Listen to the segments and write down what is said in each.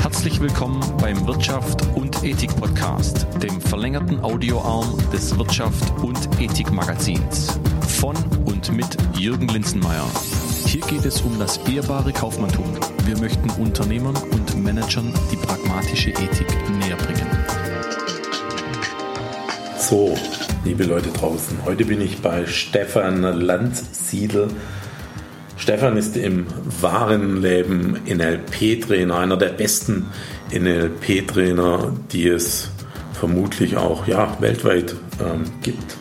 Herzlich willkommen beim Wirtschaft und Ethik Podcast, dem verlängerten Audioarm des Wirtschaft und Ethik Magazins. Von und mit Jürgen Linzenmeier. Hier geht es um das ehrbare Kaufmanntum. Wir möchten Unternehmern und Managern die pragmatische Ethik näher bringen. So, liebe Leute draußen, heute bin ich bei Stefan Landsiedel. Stefan ist im wahren Leben NLP-Trainer, einer der besten NLP-Trainer, die es vermutlich auch ja, weltweit ähm, gibt.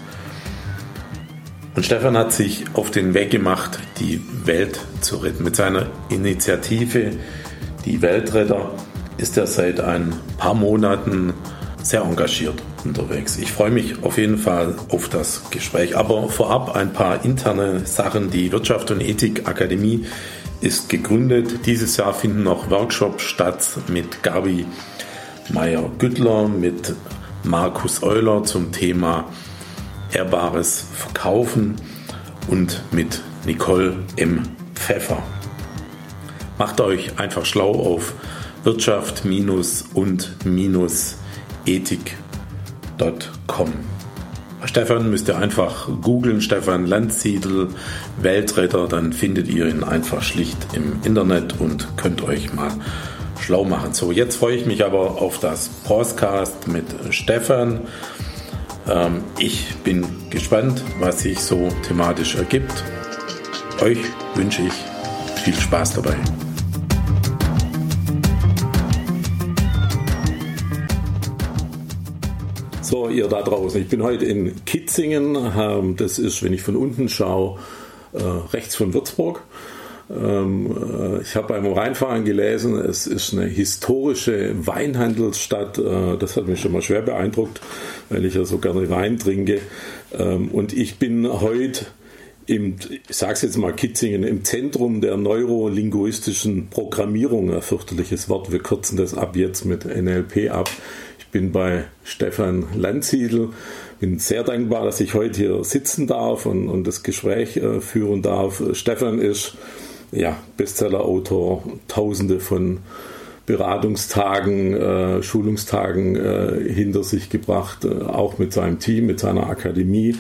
Und Stefan hat sich auf den Weg gemacht, die Welt zu retten. Mit seiner Initiative Die Weltretter ist er seit ein paar Monaten sehr engagiert unterwegs. Ich freue mich auf jeden Fall auf das Gespräch. Aber vorab ein paar interne Sachen. Die Wirtschaft und Ethik Akademie ist gegründet. Dieses Jahr finden noch Workshops statt mit Gabi Meyer-Güttler, mit Markus Euler zum Thema ehrbares Verkaufen und mit Nicole M. Pfeffer. Macht euch einfach schlau auf Wirtschaft- und ethik.com. Stefan müsst ihr einfach googeln, Stefan Landsiedel, Weltretter, dann findet ihr ihn einfach schlicht im Internet und könnt euch mal schlau machen. So, jetzt freue ich mich aber auf das Podcast mit Stefan. Ähm, ich bin gespannt, was sich so thematisch ergibt. Euch wünsche ich viel Spaß dabei. Ihr da draußen. Ich bin heute in Kitzingen. Ähm, das ist, wenn ich von unten schaue, äh, rechts von Würzburg. Ähm, äh, ich habe beim Rheinfahren gelesen, es ist eine historische Weinhandelsstadt. Äh, das hat mich schon mal schwer beeindruckt, weil ich ja so gerne Wein trinke. Ähm, und ich bin heute im, ich sage es jetzt mal Kitzingen, im Zentrum der neurolinguistischen Programmierung, ein fürchterliches Wort, wir kürzen das ab jetzt mit NLP ab. Bin bei Stefan Landsiedel, bin sehr dankbar, dass ich heute hier sitzen darf und, und das Gespräch äh, führen darf. Stefan ist ja, Bestseller-Autor, tausende von Beratungstagen, äh, Schulungstagen äh, hinter sich gebracht, äh, auch mit seinem Team, mit seiner Akademie.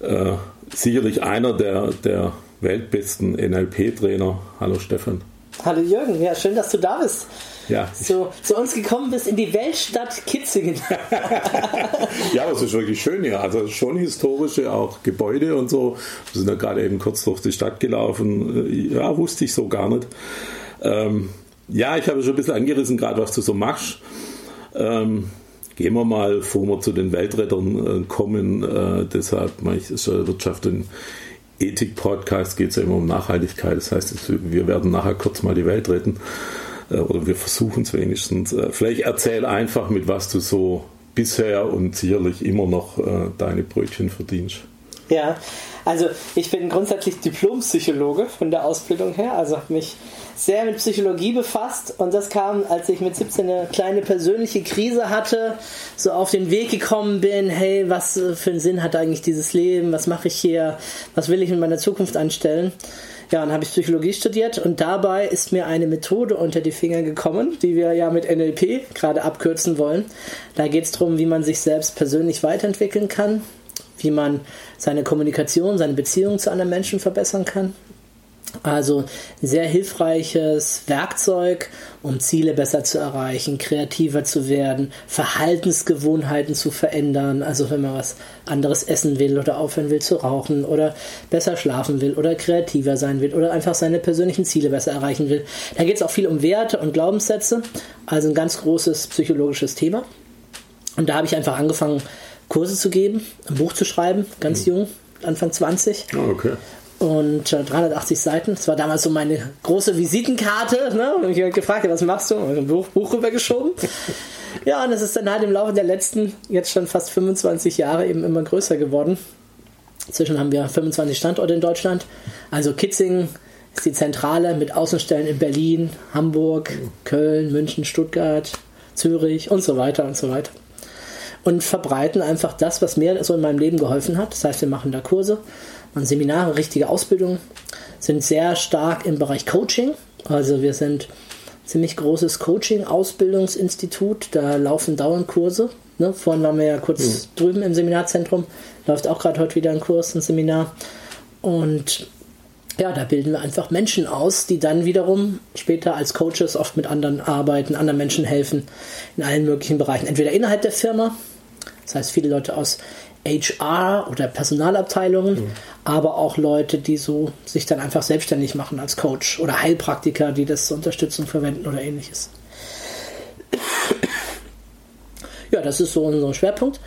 Äh, sicherlich einer der, der weltbesten NLP-Trainer. Hallo Stefan. Hallo Jürgen, ja, schön, dass du da bist. Ja. So, zu uns gekommen bist in die Weltstadt Kitzingen. ja, das ist wirklich schön hier. Also schon historische auch Gebäude und so. Wir sind ja gerade eben kurz durch die Stadt gelaufen. Ja, wusste ich so gar nicht. Ähm, ja, ich habe schon ein bisschen angerissen, gerade was du so machst. Ähm, gehen wir mal, bevor wir zu den Weltrettern äh, kommen. Äh, deshalb ich, ist Wirtschaft und Ethik-Podcast geht es ja immer um Nachhaltigkeit. Das heißt, wir werden nachher kurz mal die Welt retten. Äh, oder wir versuchen es wenigstens. Äh, vielleicht erzähl einfach, mit was du so bisher und sicherlich immer noch äh, deine Brötchen verdienst. Ja, also ich bin grundsätzlich Diplompsychologe von der Ausbildung her, also habe mich sehr mit Psychologie befasst und das kam, als ich mit 17 eine kleine persönliche Krise hatte, so auf den Weg gekommen bin, hey, was für einen Sinn hat eigentlich dieses Leben, was mache ich hier, was will ich in meiner Zukunft anstellen? Ja, dann habe ich Psychologie studiert und dabei ist mir eine Methode unter die Finger gekommen, die wir ja mit NLP gerade abkürzen wollen. Da geht es darum, wie man sich selbst persönlich weiterentwickeln kann, wie man seine Kommunikation, seine Beziehung zu anderen Menschen verbessern kann, also sehr hilfreiches Werkzeug, um Ziele besser zu erreichen, kreativer zu werden, Verhaltensgewohnheiten zu verändern. Also wenn man was anderes essen will oder aufhören will zu rauchen oder besser schlafen will oder kreativer sein will oder einfach seine persönlichen Ziele besser erreichen will. Da geht es auch viel um Werte und Glaubenssätze. Also ein ganz großes psychologisches Thema. Und da habe ich einfach angefangen, Kurse zu geben, ein Buch zu schreiben, ganz mhm. jung, Anfang 20. Oh, okay und 380 Seiten. Das war damals so meine große Visitenkarte. Ne? Und ich habe gefragt, was machst du? Und ein Buch, Buch rübergeschoben. ja, und es ist dann halt im Laufe der letzten, jetzt schon fast 25 Jahre eben immer größer geworden. Inzwischen haben wir 25 Standorte in Deutschland. Also Kitzingen ist die Zentrale mit Außenstellen in Berlin, Hamburg, Köln, München, Stuttgart, Zürich und so weiter und so weiter. Und verbreiten einfach das, was mir so in meinem Leben geholfen hat. Das heißt, wir machen da Kurse, machen Seminare, richtige Ausbildung, sind sehr stark im Bereich Coaching. Also wir sind ziemlich großes Coaching-Ausbildungsinstitut. Da laufen dauernd Kurse. Ne? Vorhin waren wir ja kurz mhm. drüben im Seminarzentrum. Läuft auch gerade heute wieder ein Kurs, ein Seminar. Und ja, da bilden wir einfach Menschen aus, die dann wiederum später als Coaches oft mit anderen arbeiten, anderen Menschen helfen in allen möglichen Bereichen. Entweder innerhalb der Firma, das heißt viele Leute aus HR oder Personalabteilungen, mhm. aber auch Leute, die so sich dann einfach selbstständig machen als Coach oder Heilpraktiker, die das zur Unterstützung verwenden oder ähnliches. Ja, das ist so unser Schwerpunkt.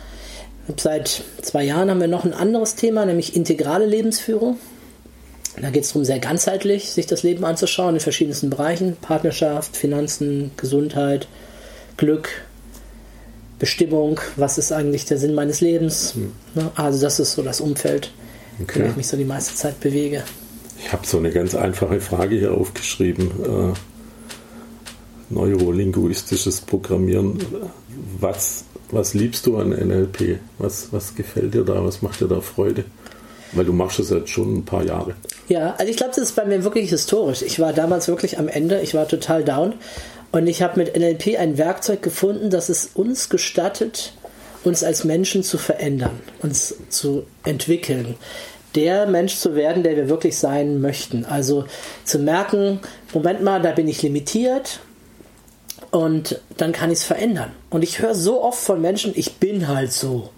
Seit zwei Jahren haben wir noch ein anderes Thema, nämlich integrale Lebensführung. Da geht es darum, sehr ganzheitlich sich das Leben anzuschauen in verschiedensten Bereichen. Partnerschaft, Finanzen, Gesundheit, Glück, Bestimmung, was ist eigentlich der Sinn meines Lebens. Hm. Also das ist so das Umfeld, okay. in dem ich mich so die meiste Zeit bewege. Ich habe so eine ganz einfache Frage hier aufgeschrieben. Äh, neurolinguistisches Programmieren. Was, was liebst du an NLP? Was, was gefällt dir da? Was macht dir da Freude? Weil du machst es jetzt schon ein paar Jahre. Ja, also ich glaube, das ist bei mir wirklich historisch. Ich war damals wirklich am Ende, ich war total down und ich habe mit NLP ein Werkzeug gefunden, das es uns gestattet, uns als Menschen zu verändern, uns zu entwickeln, der Mensch zu werden, der wir wirklich sein möchten. Also zu merken, Moment mal, da bin ich limitiert und dann kann ich es verändern. Und ich höre so oft von Menschen, ich bin halt so.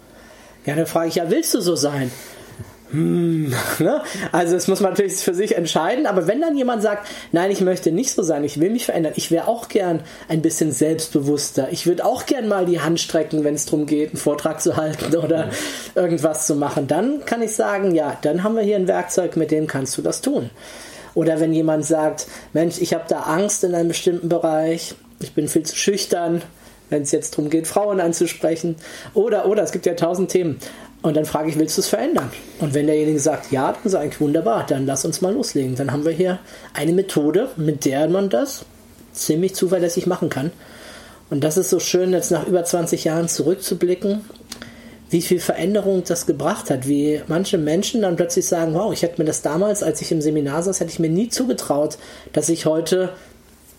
Ja, dann frage ich, ja, willst du so sein? Hm, ne? Also das muss man natürlich für sich entscheiden, aber wenn dann jemand sagt, nein, ich möchte nicht so sein, ich will mich verändern, ich wäre auch gern ein bisschen selbstbewusster, ich würde auch gern mal die Hand strecken, wenn es darum geht, einen Vortrag zu halten oder irgendwas zu machen, dann kann ich sagen, ja, dann haben wir hier ein Werkzeug, mit dem kannst du das tun. Oder wenn jemand sagt, Mensch, ich habe da Angst in einem bestimmten Bereich, ich bin viel zu schüchtern, wenn es jetzt darum geht, Frauen anzusprechen. Oder, oder, es gibt ja tausend Themen. Und dann frage ich, willst du es verändern? Und wenn derjenige sagt, ja, dann sage ich, wunderbar, dann lass uns mal loslegen. Dann haben wir hier eine Methode, mit der man das ziemlich zuverlässig machen kann. Und das ist so schön, jetzt nach über 20 Jahren zurückzublicken, wie viel Veränderung das gebracht hat, wie manche Menschen dann plötzlich sagen, wow, ich hätte mir das damals, als ich im Seminar saß, hätte ich mir nie zugetraut, dass ich heute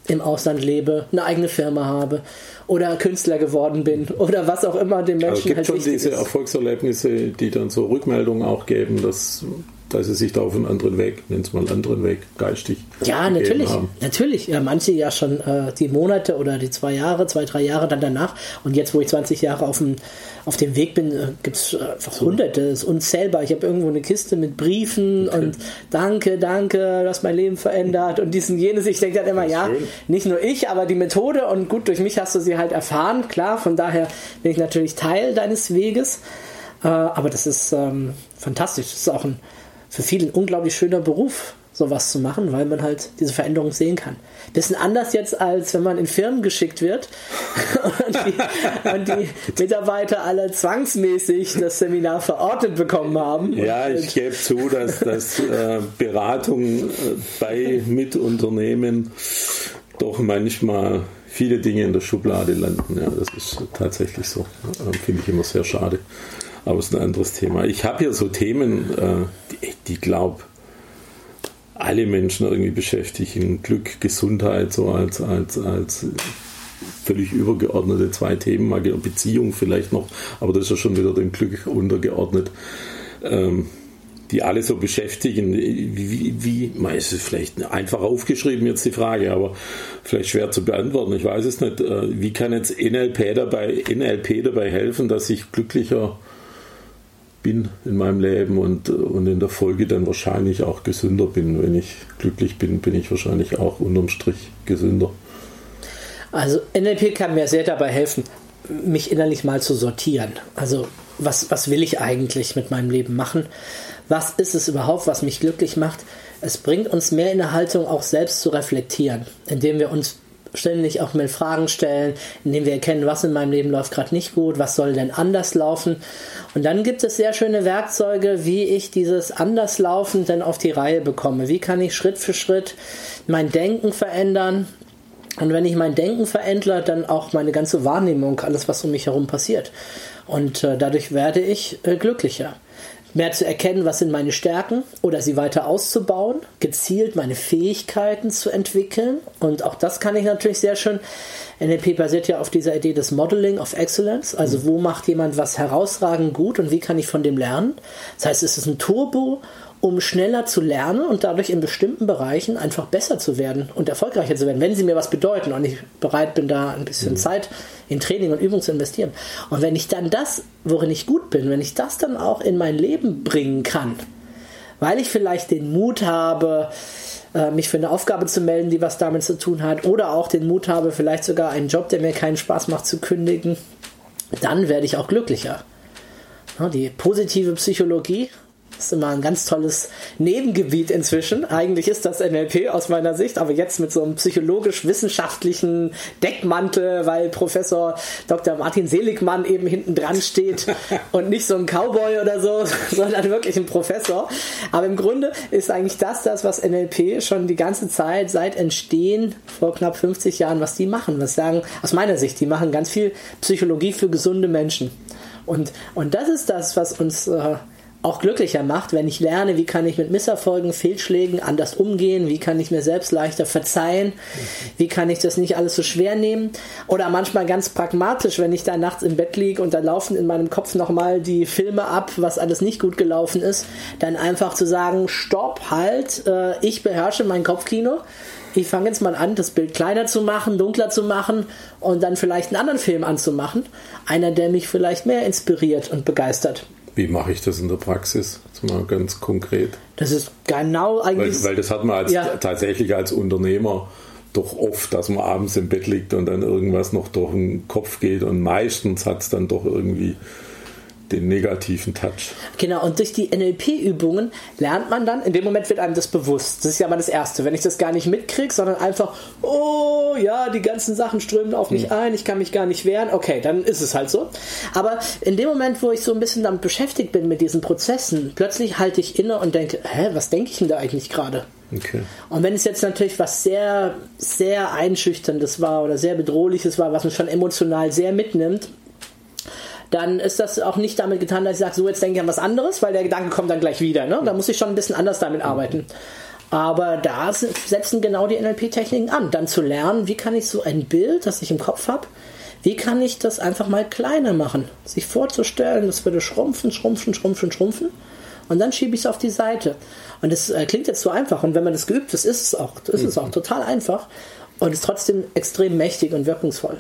im Ausland lebe, eine eigene Firma habe oder Künstler geworden bin oder was auch immer dem Menschen also es gibt halt schon diese ist. Erfolgserlebnisse, die dann so Rückmeldungen auch geben, dass dass sie sich da auf einen anderen Weg, nennen es mal einen anderen Weg, geistig. Ja, natürlich. Haben. Natürlich. Ja, manche ja schon äh, die Monate oder die zwei Jahre, zwei, drei Jahre dann danach. Und jetzt, wo ich 20 Jahre auf dem, auf dem Weg bin, äh, gibt es einfach so. hunderte, ist unzählbar. Ich habe irgendwo eine Kiste mit Briefen okay. und danke, danke, du hast mein Leben verändert und dies und jenes. Ich denke dann immer, ja, schön. nicht nur ich, aber die Methode und gut, durch mich hast du sie halt erfahren. Klar, von daher bin ich natürlich Teil deines Weges. Äh, aber das ist ähm, fantastisch. Das ist auch ein für viele ein unglaublich schöner Beruf, sowas zu machen, weil man halt diese Veränderung sehen kann. Bisschen anders jetzt, als wenn man in Firmen geschickt wird und, die, und, die, Mitarbeiter alle zwangsmäßig das Seminar verordnet bekommen haben. Ja, ich gebe zu, dass, dass äh, Beratung äh, bei Mitunternehmen doch manchmal viele Dinge in der Schublade landen. Ja, das ist tatsächlich so. Äh, Finde ich immer sehr schade. Aber es ist ein anderes Thema. Ich habe hier so Themen, äh, die, glaube alle Menschen irgendwie beschäftigen. Glück, Gesundheit, so als, als, als völlig übergeordnete zwei Themen. Beziehung vielleicht noch, aber das ist ja schon wieder dem Glück untergeordnet. Ähm, die alle so beschäftigen. Wie, wie, wie ist es vielleicht einfach aufgeschrieben jetzt die Frage, aber vielleicht schwer zu beantworten. Ich weiß es nicht. Äh, wie kann jetzt NLP dabei, NLP dabei helfen, dass ich glücklicher bin in meinem Leben und, und in der Folge dann wahrscheinlich auch gesünder bin. Wenn ich glücklich bin, bin ich wahrscheinlich auch unterm Strich gesünder. Also NLP kann mir sehr dabei helfen, mich innerlich mal zu sortieren. Also was, was will ich eigentlich mit meinem Leben machen? Was ist es überhaupt, was mich glücklich macht? Es bringt uns mehr in der Haltung, auch selbst zu reflektieren, indem wir uns ständig auch mal Fragen stellen, indem wir erkennen, was in meinem Leben läuft gerade nicht gut, was soll denn anders laufen. Und dann gibt es sehr schöne Werkzeuge, wie ich dieses Anderslaufen denn auf die Reihe bekomme. Wie kann ich Schritt für Schritt mein Denken verändern? Und wenn ich mein Denken verändere, dann auch meine ganze Wahrnehmung, alles, was um mich herum passiert. Und äh, dadurch werde ich äh, glücklicher. Mehr zu erkennen, was sind meine Stärken oder sie weiter auszubauen, gezielt meine Fähigkeiten zu entwickeln. Und auch das kann ich natürlich sehr schön. NLP basiert ja auf dieser Idee des Modeling of Excellence. Also wo macht jemand was herausragend gut und wie kann ich von dem lernen? Das heißt, es ist ein Turbo um schneller zu lernen und dadurch in bestimmten Bereichen einfach besser zu werden und erfolgreicher zu werden, wenn sie mir was bedeuten und ich bereit bin, da ein bisschen mhm. Zeit in Training und Übung zu investieren. Und wenn ich dann das, worin ich gut bin, wenn ich das dann auch in mein Leben bringen kann, weil ich vielleicht den Mut habe, äh, mich für eine Aufgabe zu melden, die was damit zu tun hat, oder auch den Mut habe, vielleicht sogar einen Job, der mir keinen Spaß macht, zu kündigen, dann werde ich auch glücklicher. Die positive Psychologie das ist immer ein ganz tolles Nebengebiet inzwischen. Eigentlich ist das NLP aus meiner Sicht, aber jetzt mit so einem psychologisch-wissenschaftlichen Deckmantel, weil Professor Dr. Martin Seligmann eben hinten dran steht und nicht so ein Cowboy oder so, sondern wirklich ein Professor. Aber im Grunde ist eigentlich das das, was NLP schon die ganze Zeit seit Entstehen vor knapp 50 Jahren, was die machen. Was sagen, aus meiner Sicht, die machen ganz viel Psychologie für gesunde Menschen. Und, und das ist das, was uns äh, auch glücklicher macht, wenn ich lerne, wie kann ich mit Misserfolgen, Fehlschlägen anders umgehen, wie kann ich mir selbst leichter verzeihen, wie kann ich das nicht alles so schwer nehmen oder manchmal ganz pragmatisch, wenn ich da nachts im Bett liege und da laufen in meinem Kopf nochmal die Filme ab, was alles nicht gut gelaufen ist, dann einfach zu sagen, stopp, halt, äh, ich beherrsche mein Kopfkino, ich fange jetzt mal an, das Bild kleiner zu machen, dunkler zu machen und dann vielleicht einen anderen Film anzumachen. Einer, der mich vielleicht mehr inspiriert und begeistert. Wie mache ich das in der Praxis? Jetzt mal ganz konkret. Das ist genau eigentlich. Weil, weil das hat man als, ja. tatsächlich als Unternehmer doch oft, dass man abends im Bett liegt und dann irgendwas noch durch den Kopf geht und meistens hat es dann doch irgendwie den negativen Touch. Genau, und durch die NLP-Übungen lernt man dann, in dem Moment wird einem das bewusst. Das ist ja mal das Erste. Wenn ich das gar nicht mitkriege, sondern einfach, oh ja, die ganzen Sachen strömen auf mich hm. ein, ich kann mich gar nicht wehren, okay, dann ist es halt so. Aber in dem Moment, wo ich so ein bisschen damit beschäftigt bin mit diesen Prozessen, plötzlich halte ich inne und denke, hä, was denke ich denn da eigentlich gerade? Okay. Und wenn es jetzt natürlich was sehr, sehr Einschüchterndes war oder sehr Bedrohliches war, was mich schon emotional sehr mitnimmt, dann ist das auch nicht damit getan, dass ich sage, so jetzt denke ich an was anderes, weil der Gedanke kommt dann gleich wieder. Ne? Da muss ich schon ein bisschen anders damit arbeiten. Aber da setzen genau die NLP-Techniken an, dann zu lernen, wie kann ich so ein Bild, das ich im Kopf habe, wie kann ich das einfach mal kleiner machen? Sich vorzustellen, das würde schrumpfen, schrumpfen, schrumpfen, schrumpfen. Und dann schiebe ich es auf die Seite. Und das äh, klingt jetzt so einfach. Und wenn man das geübt ist, ist es auch, ist es auch total einfach. Und ist trotzdem extrem mächtig und wirkungsvoll.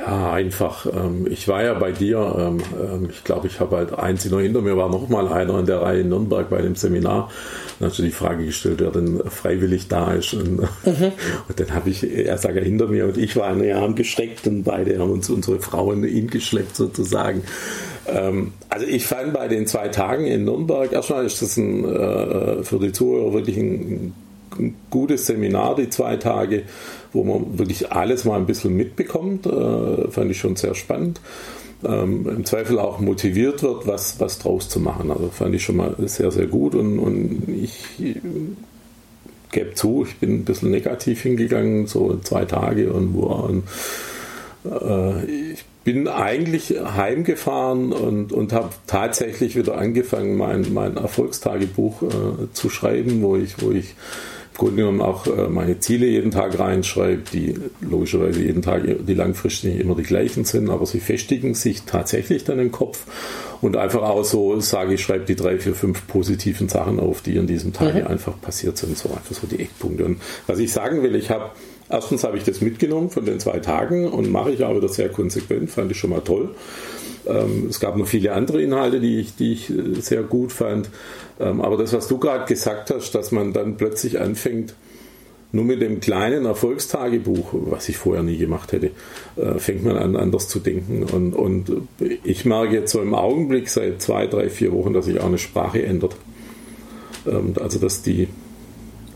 Ja, einfach. Ähm, ich war ja bei dir. Ähm, ähm, ich glaube, ich habe halt eins noch hinter mir, war noch mal einer in der Reihe in Nürnberg bei dem Seminar. Dann hast du die Frage gestellt, wer denn freiwillig da ist. Und, mhm. und dann habe ich, er sagt ja hinter mir und ich war eine Arm gestreckt und beide haben uns unsere Frauen ihn geschleppt sozusagen. Also ich fand bei den zwei Tagen in Nürnberg, erstmal ist das ein, äh, für die Zuhörer wirklich ein, gutes Seminar, die zwei Tage wo man wirklich alles mal ein bisschen mitbekommt. Äh, fand ich schon sehr spannend. Ähm, Im Zweifel auch motiviert wird, was, was draus zu machen. Also fand ich schon mal sehr, sehr gut und, und ich gebe zu, ich bin ein bisschen negativ hingegangen, so zwei Tage und, und äh, ich bin eigentlich heimgefahren und, und habe tatsächlich wieder angefangen, mein, mein Erfolgstagebuch äh, zu schreiben, wo ich, wo ich Grunde genommen auch äh, meine Ziele jeden Tag reinschreibe, die logischerweise jeden Tag die langfristig nicht immer die gleichen sind, aber sie festigen sich tatsächlich dann im Kopf und einfach auch so sage ich, schreibe die drei, vier, fünf positiven Sachen auf, die an diesem Tag mhm. einfach passiert sind, so einfach so die Eckpunkte. Und was ich sagen will, ich habe Erstens habe ich das mitgenommen von den zwei Tagen und mache ich aber das sehr konsequent, fand ich schon mal toll. Ähm, es gab noch viele andere Inhalte, die ich, die ich äh, sehr gut fand. Ähm, aber das, was du gerade gesagt hast, dass man dann plötzlich anfängt, nur mit dem kleinen Erfolgstagebuch, was ich vorher nie gemacht hätte, äh, fängt man an, anders zu denken. Und, und ich merke jetzt so im Augenblick seit zwei, drei, vier Wochen, dass sich auch eine Sprache ändert. Ähm, also, dass die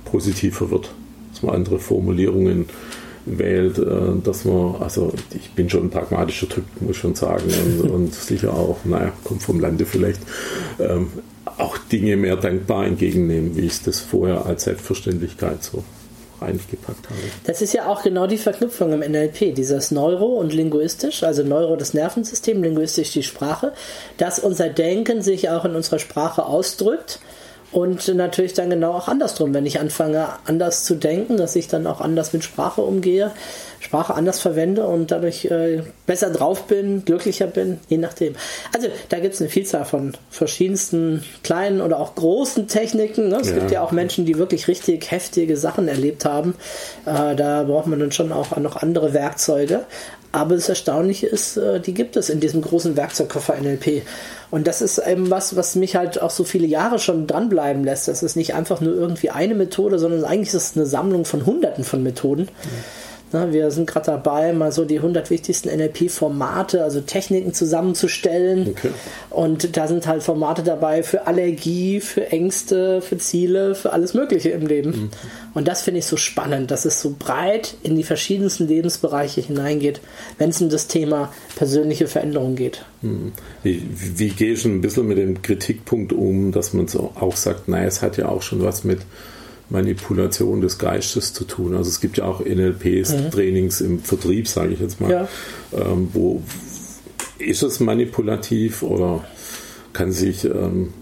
positiver wird, dass man andere Formulierungen wählt, äh, dass man, also ich bin schon ein pragmatischer Typ, muss ich schon sagen, und, und sicher auch, naja, kommt vom Lande vielleicht, auch Dinge mehr dankbar entgegennehmen, wie ich das vorher als Selbstverständlichkeit so reingepackt habe. Das ist ja auch genau die Verknüpfung im NLP, dieses Neuro und linguistisch, also Neuro das Nervensystem, linguistisch die Sprache, dass unser Denken sich auch in unserer Sprache ausdrückt und natürlich dann genau auch andersrum, wenn ich anfange anders zu denken, dass ich dann auch anders mit Sprache umgehe, Sprache anders verwende und dadurch äh, besser drauf bin, glücklicher bin, je nachdem. Also da gibt es eine Vielzahl von verschiedensten kleinen oder auch großen Techniken. Ne? Es ja. gibt ja auch Menschen, die wirklich richtig heftige Sachen erlebt haben. Äh, da braucht man dann schon auch noch andere Werkzeuge. Aber das Erstaunliche ist, äh, die gibt es in diesem großen Werkzeugkoffer NLP. Und das ist eben was, was mich halt auch so viele Jahre schon dranbleiben lässt. Das ist nicht einfach nur irgendwie eine Methode, sondern eigentlich ist es eine Sammlung von Hunderten von Methoden. Mhm Ne, wir sind gerade dabei, mal so die 100 wichtigsten NLP-Formate, also Techniken zusammenzustellen. Okay. Und da sind halt Formate dabei für Allergie, für Ängste, für Ziele, für alles Mögliche im Leben. Mhm. Und das finde ich so spannend, dass es so breit in die verschiedensten Lebensbereiche hineingeht, wenn es um das Thema persönliche Veränderung geht. Mhm. Wie, wie gehe ich ein bisschen mit dem Kritikpunkt um, dass man so auch sagt, naja, es hat ja auch schon was mit Manipulation des Geistes zu tun. Also es gibt ja auch NLP-Trainings mhm. im Vertrieb, sage ich jetzt mal, ja. ähm, wo ist es manipulativ oder kann sich ähm,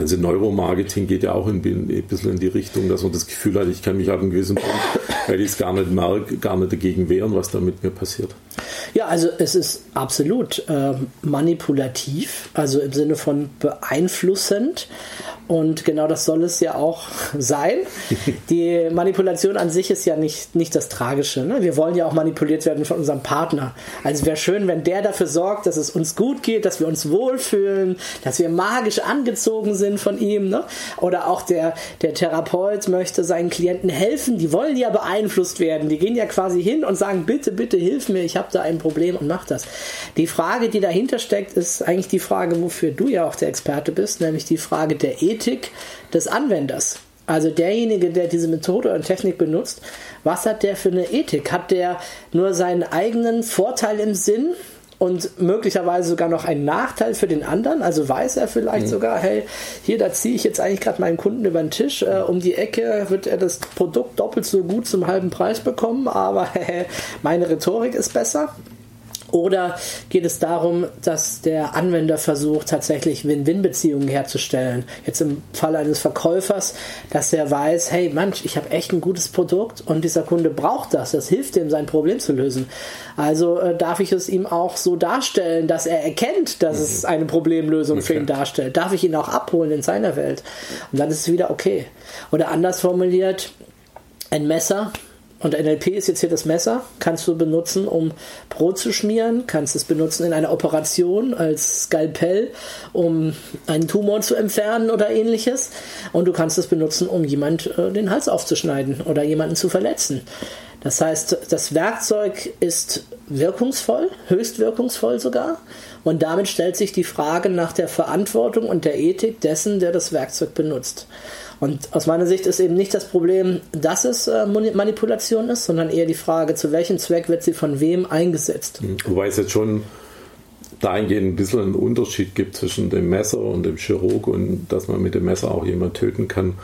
also Neuromarketing geht ja auch ein bisschen in die Richtung, dass man das Gefühl hat, ich kann mich ab einem gewissen Punkt, weil ich es gar nicht merke, gar nicht dagegen wehren, was da mit mir passiert. Ja, also es ist absolut äh, manipulativ, also im Sinne von beeinflussend. Und genau das soll es ja auch sein. Die Manipulation an sich ist ja nicht, nicht das Tragische. Ne? Wir wollen ja auch manipuliert werden von unserem Partner. Also wäre schön, wenn der dafür sorgt, dass es uns gut geht, dass wir uns wohlfühlen, dass wir magisch angezogen sind von ihm. Ne? Oder auch der, der Therapeut möchte seinen Klienten helfen. Die wollen ja beeinflusst werden. Die gehen ja quasi hin und sagen, bitte, bitte hilf mir, ich habe da ein Problem und mach das. Die Frage, die dahinter steckt, ist eigentlich die Frage, wofür du ja auch der Experte bist, nämlich die Frage der Ethik Ethik des Anwenders. Also derjenige, der diese Methode und Technik benutzt, was hat der für eine Ethik? Hat der nur seinen eigenen Vorteil im Sinn und möglicherweise sogar noch einen Nachteil für den anderen? Also weiß er vielleicht mhm. sogar, hey, hier, da ziehe ich jetzt eigentlich gerade meinen Kunden über den Tisch, äh, um die Ecke wird er das Produkt doppelt so gut zum halben Preis bekommen, aber meine Rhetorik ist besser. Oder geht es darum, dass der Anwender versucht, tatsächlich Win-Win-Beziehungen herzustellen? Jetzt im Fall eines Verkäufers, dass er weiß, hey Mensch, ich habe echt ein gutes Produkt und dieser Kunde braucht das. Das hilft ihm, sein Problem zu lösen. Also äh, darf ich es ihm auch so darstellen, dass er erkennt, dass mhm. es eine Problemlösung okay. für ihn darstellt. Darf ich ihn auch abholen in seiner Welt? Und dann ist es wieder okay. Oder anders formuliert, ein Messer und NLP ist jetzt hier das Messer, kannst du benutzen, um Brot zu schmieren, kannst es benutzen in einer Operation als Skalpell, um einen Tumor zu entfernen oder ähnliches. Und du kannst es benutzen, um jemand äh, den Hals aufzuschneiden oder jemanden zu verletzen. Das heißt, das Werkzeug ist wirkungsvoll, höchst wirkungsvoll sogar. Und damit stellt sich die Frage nach der Verantwortung und der Ethik dessen, der das Werkzeug benutzt. Und aus meiner Sicht ist eben nicht das Problem, dass es äh, Manipulation ist, sondern eher die Frage, zu welchem Zweck wird sie von wem eingesetzt. Hm, wobei es jetzt schon dahingehend ein bisschen einen Unterschied gibt zwischen dem Messer und dem Chirurg und dass man mit dem Messer auch jemanden töten kann.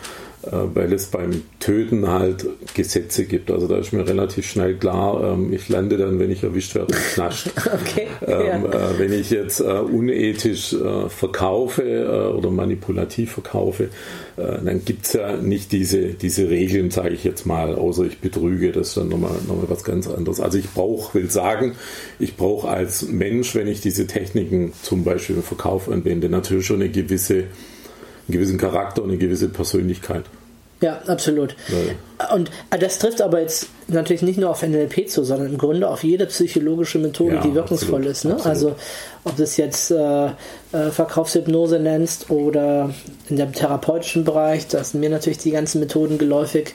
Äh, weil es beim Töten halt Gesetze gibt. Also da ist mir relativ schnell klar, ähm, ich lande dann, wenn ich erwischt werde, im Knast. okay, ähm, ja. äh, wenn ich jetzt äh, unethisch äh, verkaufe äh, oder manipulativ verkaufe, äh, dann gibt es ja nicht diese, diese Regeln, sage ich jetzt mal, außer ich betrüge, das ist dann nochmal noch mal was ganz anderes. Also ich brauche, will sagen, ich brauche als Mensch, wenn ich diese Techniken zum Beispiel im Verkauf anwende, natürlich schon eine gewisse einen gewissen Charakter und eine gewisse Persönlichkeit. Ja, absolut. Ja. Und äh, das trifft aber jetzt natürlich nicht nur auf NLP zu, sondern im Grunde auf jede psychologische Methode, ja, die wirkungsvoll absolut, ist. Ne? Also ob du es jetzt äh, äh, Verkaufshypnose nennst oder in dem therapeutischen Bereich, da sind mir natürlich die ganzen Methoden geläufig.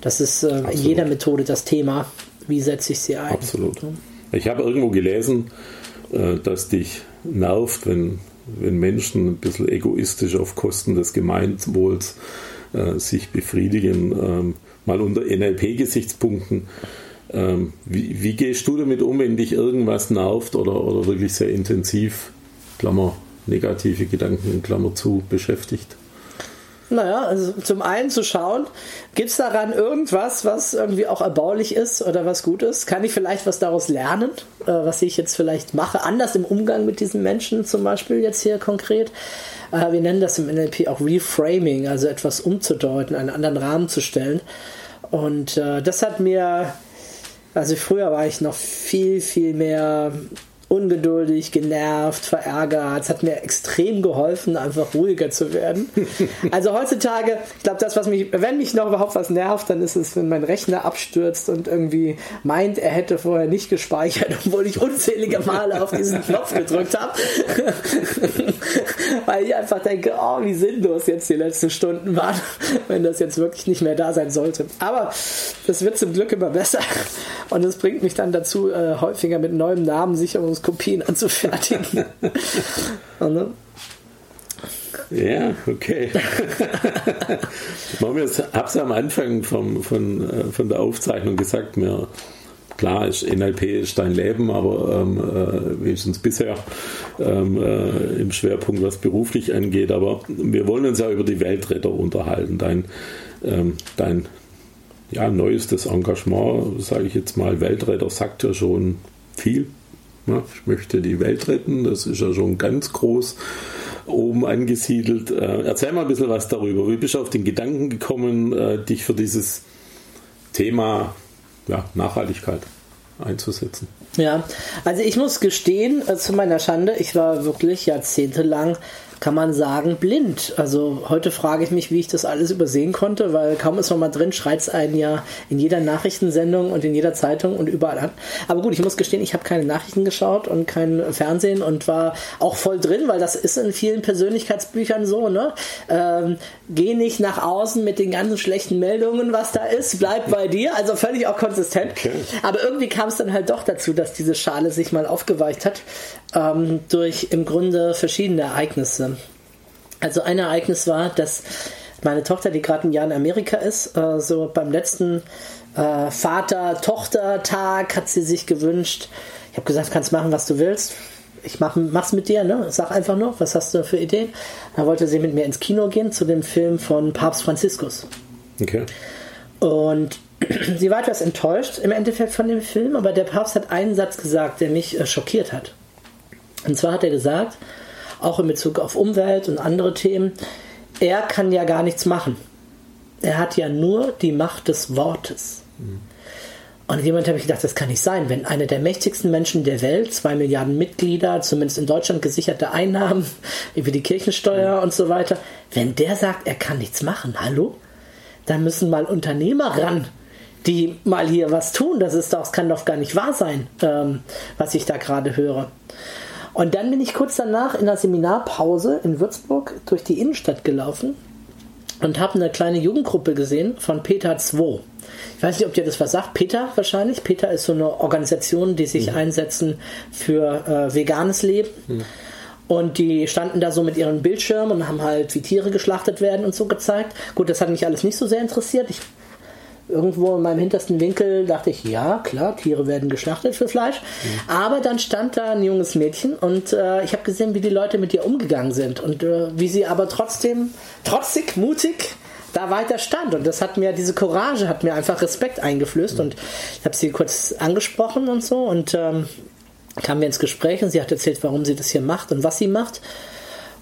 Das ist äh, in jeder Methode das Thema. Wie setze ich sie ein? Absolut. Ich habe irgendwo gelesen, äh, dass dich nervt, wenn wenn Menschen ein bisschen egoistisch auf Kosten des Gemeinwohls äh, sich befriedigen, ähm, mal unter NLP-Gesichtspunkten. Ähm, wie, wie, gehst du damit um, wenn dich irgendwas nervt oder, oder wirklich sehr intensiv, Klammer, negative Gedanken, Klammer zu, beschäftigt? Naja, also zum einen zu schauen, gibt es daran irgendwas, was irgendwie auch erbaulich ist oder was gut ist? Kann ich vielleicht was daraus lernen, äh, was ich jetzt vielleicht mache, anders im Umgang mit diesen Menschen zum Beispiel jetzt hier konkret? Äh, wir nennen das im NLP auch Reframing, also etwas umzudeuten, einen anderen Rahmen zu stellen. Und äh, das hat mir, also früher war ich noch viel, viel mehr ungeduldig, genervt, verärgert. Es hat mir extrem geholfen, einfach ruhiger zu werden. Also heutzutage, ich glaube, das, was mich, wenn mich noch überhaupt was nervt, dann ist es, wenn mein Rechner abstürzt und irgendwie meint, er hätte vorher nicht gespeichert, obwohl ich unzählige Male auf diesen Knopf gedrückt habe. Weil ich einfach denke, oh, wie sinnlos jetzt die letzten Stunden waren, wenn das jetzt wirklich nicht mehr da sein sollte. Aber das wird zum Glück immer besser und es bringt mich dann dazu, äh, häufiger mit neuem Namen Sicherungs Kopien anzufertigen. ne? Ja, okay. ich habe es am Anfang vom, von, äh, von der Aufzeichnung gesagt, mir klar ist NLP ist dein Leben, aber ähm, äh, wenigstens bisher ähm, äh, im Schwerpunkt, was beruflich angeht. Aber wir wollen uns ja über die Weltretter unterhalten. Dein, ähm, dein ja, neuestes Engagement, sage ich jetzt mal, Weltretter sagt ja schon viel ich möchte die Welt retten, das ist ja schon ganz groß oben angesiedelt. Äh, erzähl mal ein bisschen was darüber. Wie bist du auf den Gedanken gekommen, äh, dich für dieses Thema ja, Nachhaltigkeit einzusetzen? Ja, also ich muss gestehen, äh, zu meiner Schande, ich war wirklich jahrzehntelang kann man sagen, blind. Also heute frage ich mich, wie ich das alles übersehen konnte, weil kaum ist man mal drin, schreit es einen ja in jeder Nachrichtensendung und in jeder Zeitung und überall an. Aber gut, ich muss gestehen, ich habe keine Nachrichten geschaut und kein Fernsehen und war auch voll drin, weil das ist in vielen Persönlichkeitsbüchern so, ne? Ähm, geh nicht nach außen mit den ganzen schlechten Meldungen, was da ist, bleib bei dir, also völlig auch konsistent. Okay. Aber irgendwie kam es dann halt doch dazu, dass diese Schale sich mal aufgeweicht hat ähm, durch im Grunde verschiedene Ereignisse. Also ein Ereignis war, dass meine Tochter, die gerade ein Jahr in Amerika ist, äh, so beim letzten äh, Vater-Tochter-Tag hat sie sich gewünscht. Ich habe gesagt, kannst machen, was du willst. Ich mach, mach's mit dir, ne? Sag einfach nur, was hast du für Ideen? Da wollte sie mit mir ins Kino gehen zu dem Film von Papst Franziskus. Okay. Und sie war etwas enttäuscht im Endeffekt von dem Film, aber der Papst hat einen Satz gesagt, der mich äh, schockiert hat. Und zwar hat er gesagt, auch in Bezug auf Umwelt und andere Themen, er kann ja gar nichts machen. Er hat ja nur die Macht des Wortes. Mhm. Und jemand habe ich gedacht, das kann nicht sein, wenn einer der mächtigsten Menschen der Welt, zwei Milliarden Mitglieder, zumindest in Deutschland gesicherte Einnahmen über die Kirchensteuer mhm. und so weiter, wenn der sagt, er kann nichts machen, hallo? Dann müssen mal Unternehmer ran, die mal hier was tun. Das ist doch, das kann doch gar nicht wahr sein, ähm, was ich da gerade höre. Und dann bin ich kurz danach in der Seminarpause in Würzburg durch die Innenstadt gelaufen und habe eine kleine Jugendgruppe gesehen von Peter 2. Ich weiß nicht, ob dir das was sagt. Peter wahrscheinlich. Peter ist so eine Organisation, die sich mhm. einsetzen für äh, veganes Leben. Mhm. Und die standen da so mit ihren Bildschirmen und haben halt, wie Tiere geschlachtet werden und so gezeigt. Gut, das hat mich alles nicht so sehr interessiert. Ich irgendwo in meinem hintersten Winkel dachte ich, ja, klar, Tiere werden geschlachtet für Fleisch. Mhm. Aber dann stand da ein junges Mädchen und äh, ich habe gesehen, wie die Leute mit ihr umgegangen sind und äh, wie sie aber trotzdem trotzig, mutig da weiter stand. Und das hat mir, diese Courage hat mir einfach Respekt eingeflößt. Mhm. Und ich habe sie kurz angesprochen und so und ähm, kamen wir ins Gespräch und sie hat erzählt, warum sie das hier macht und was sie macht.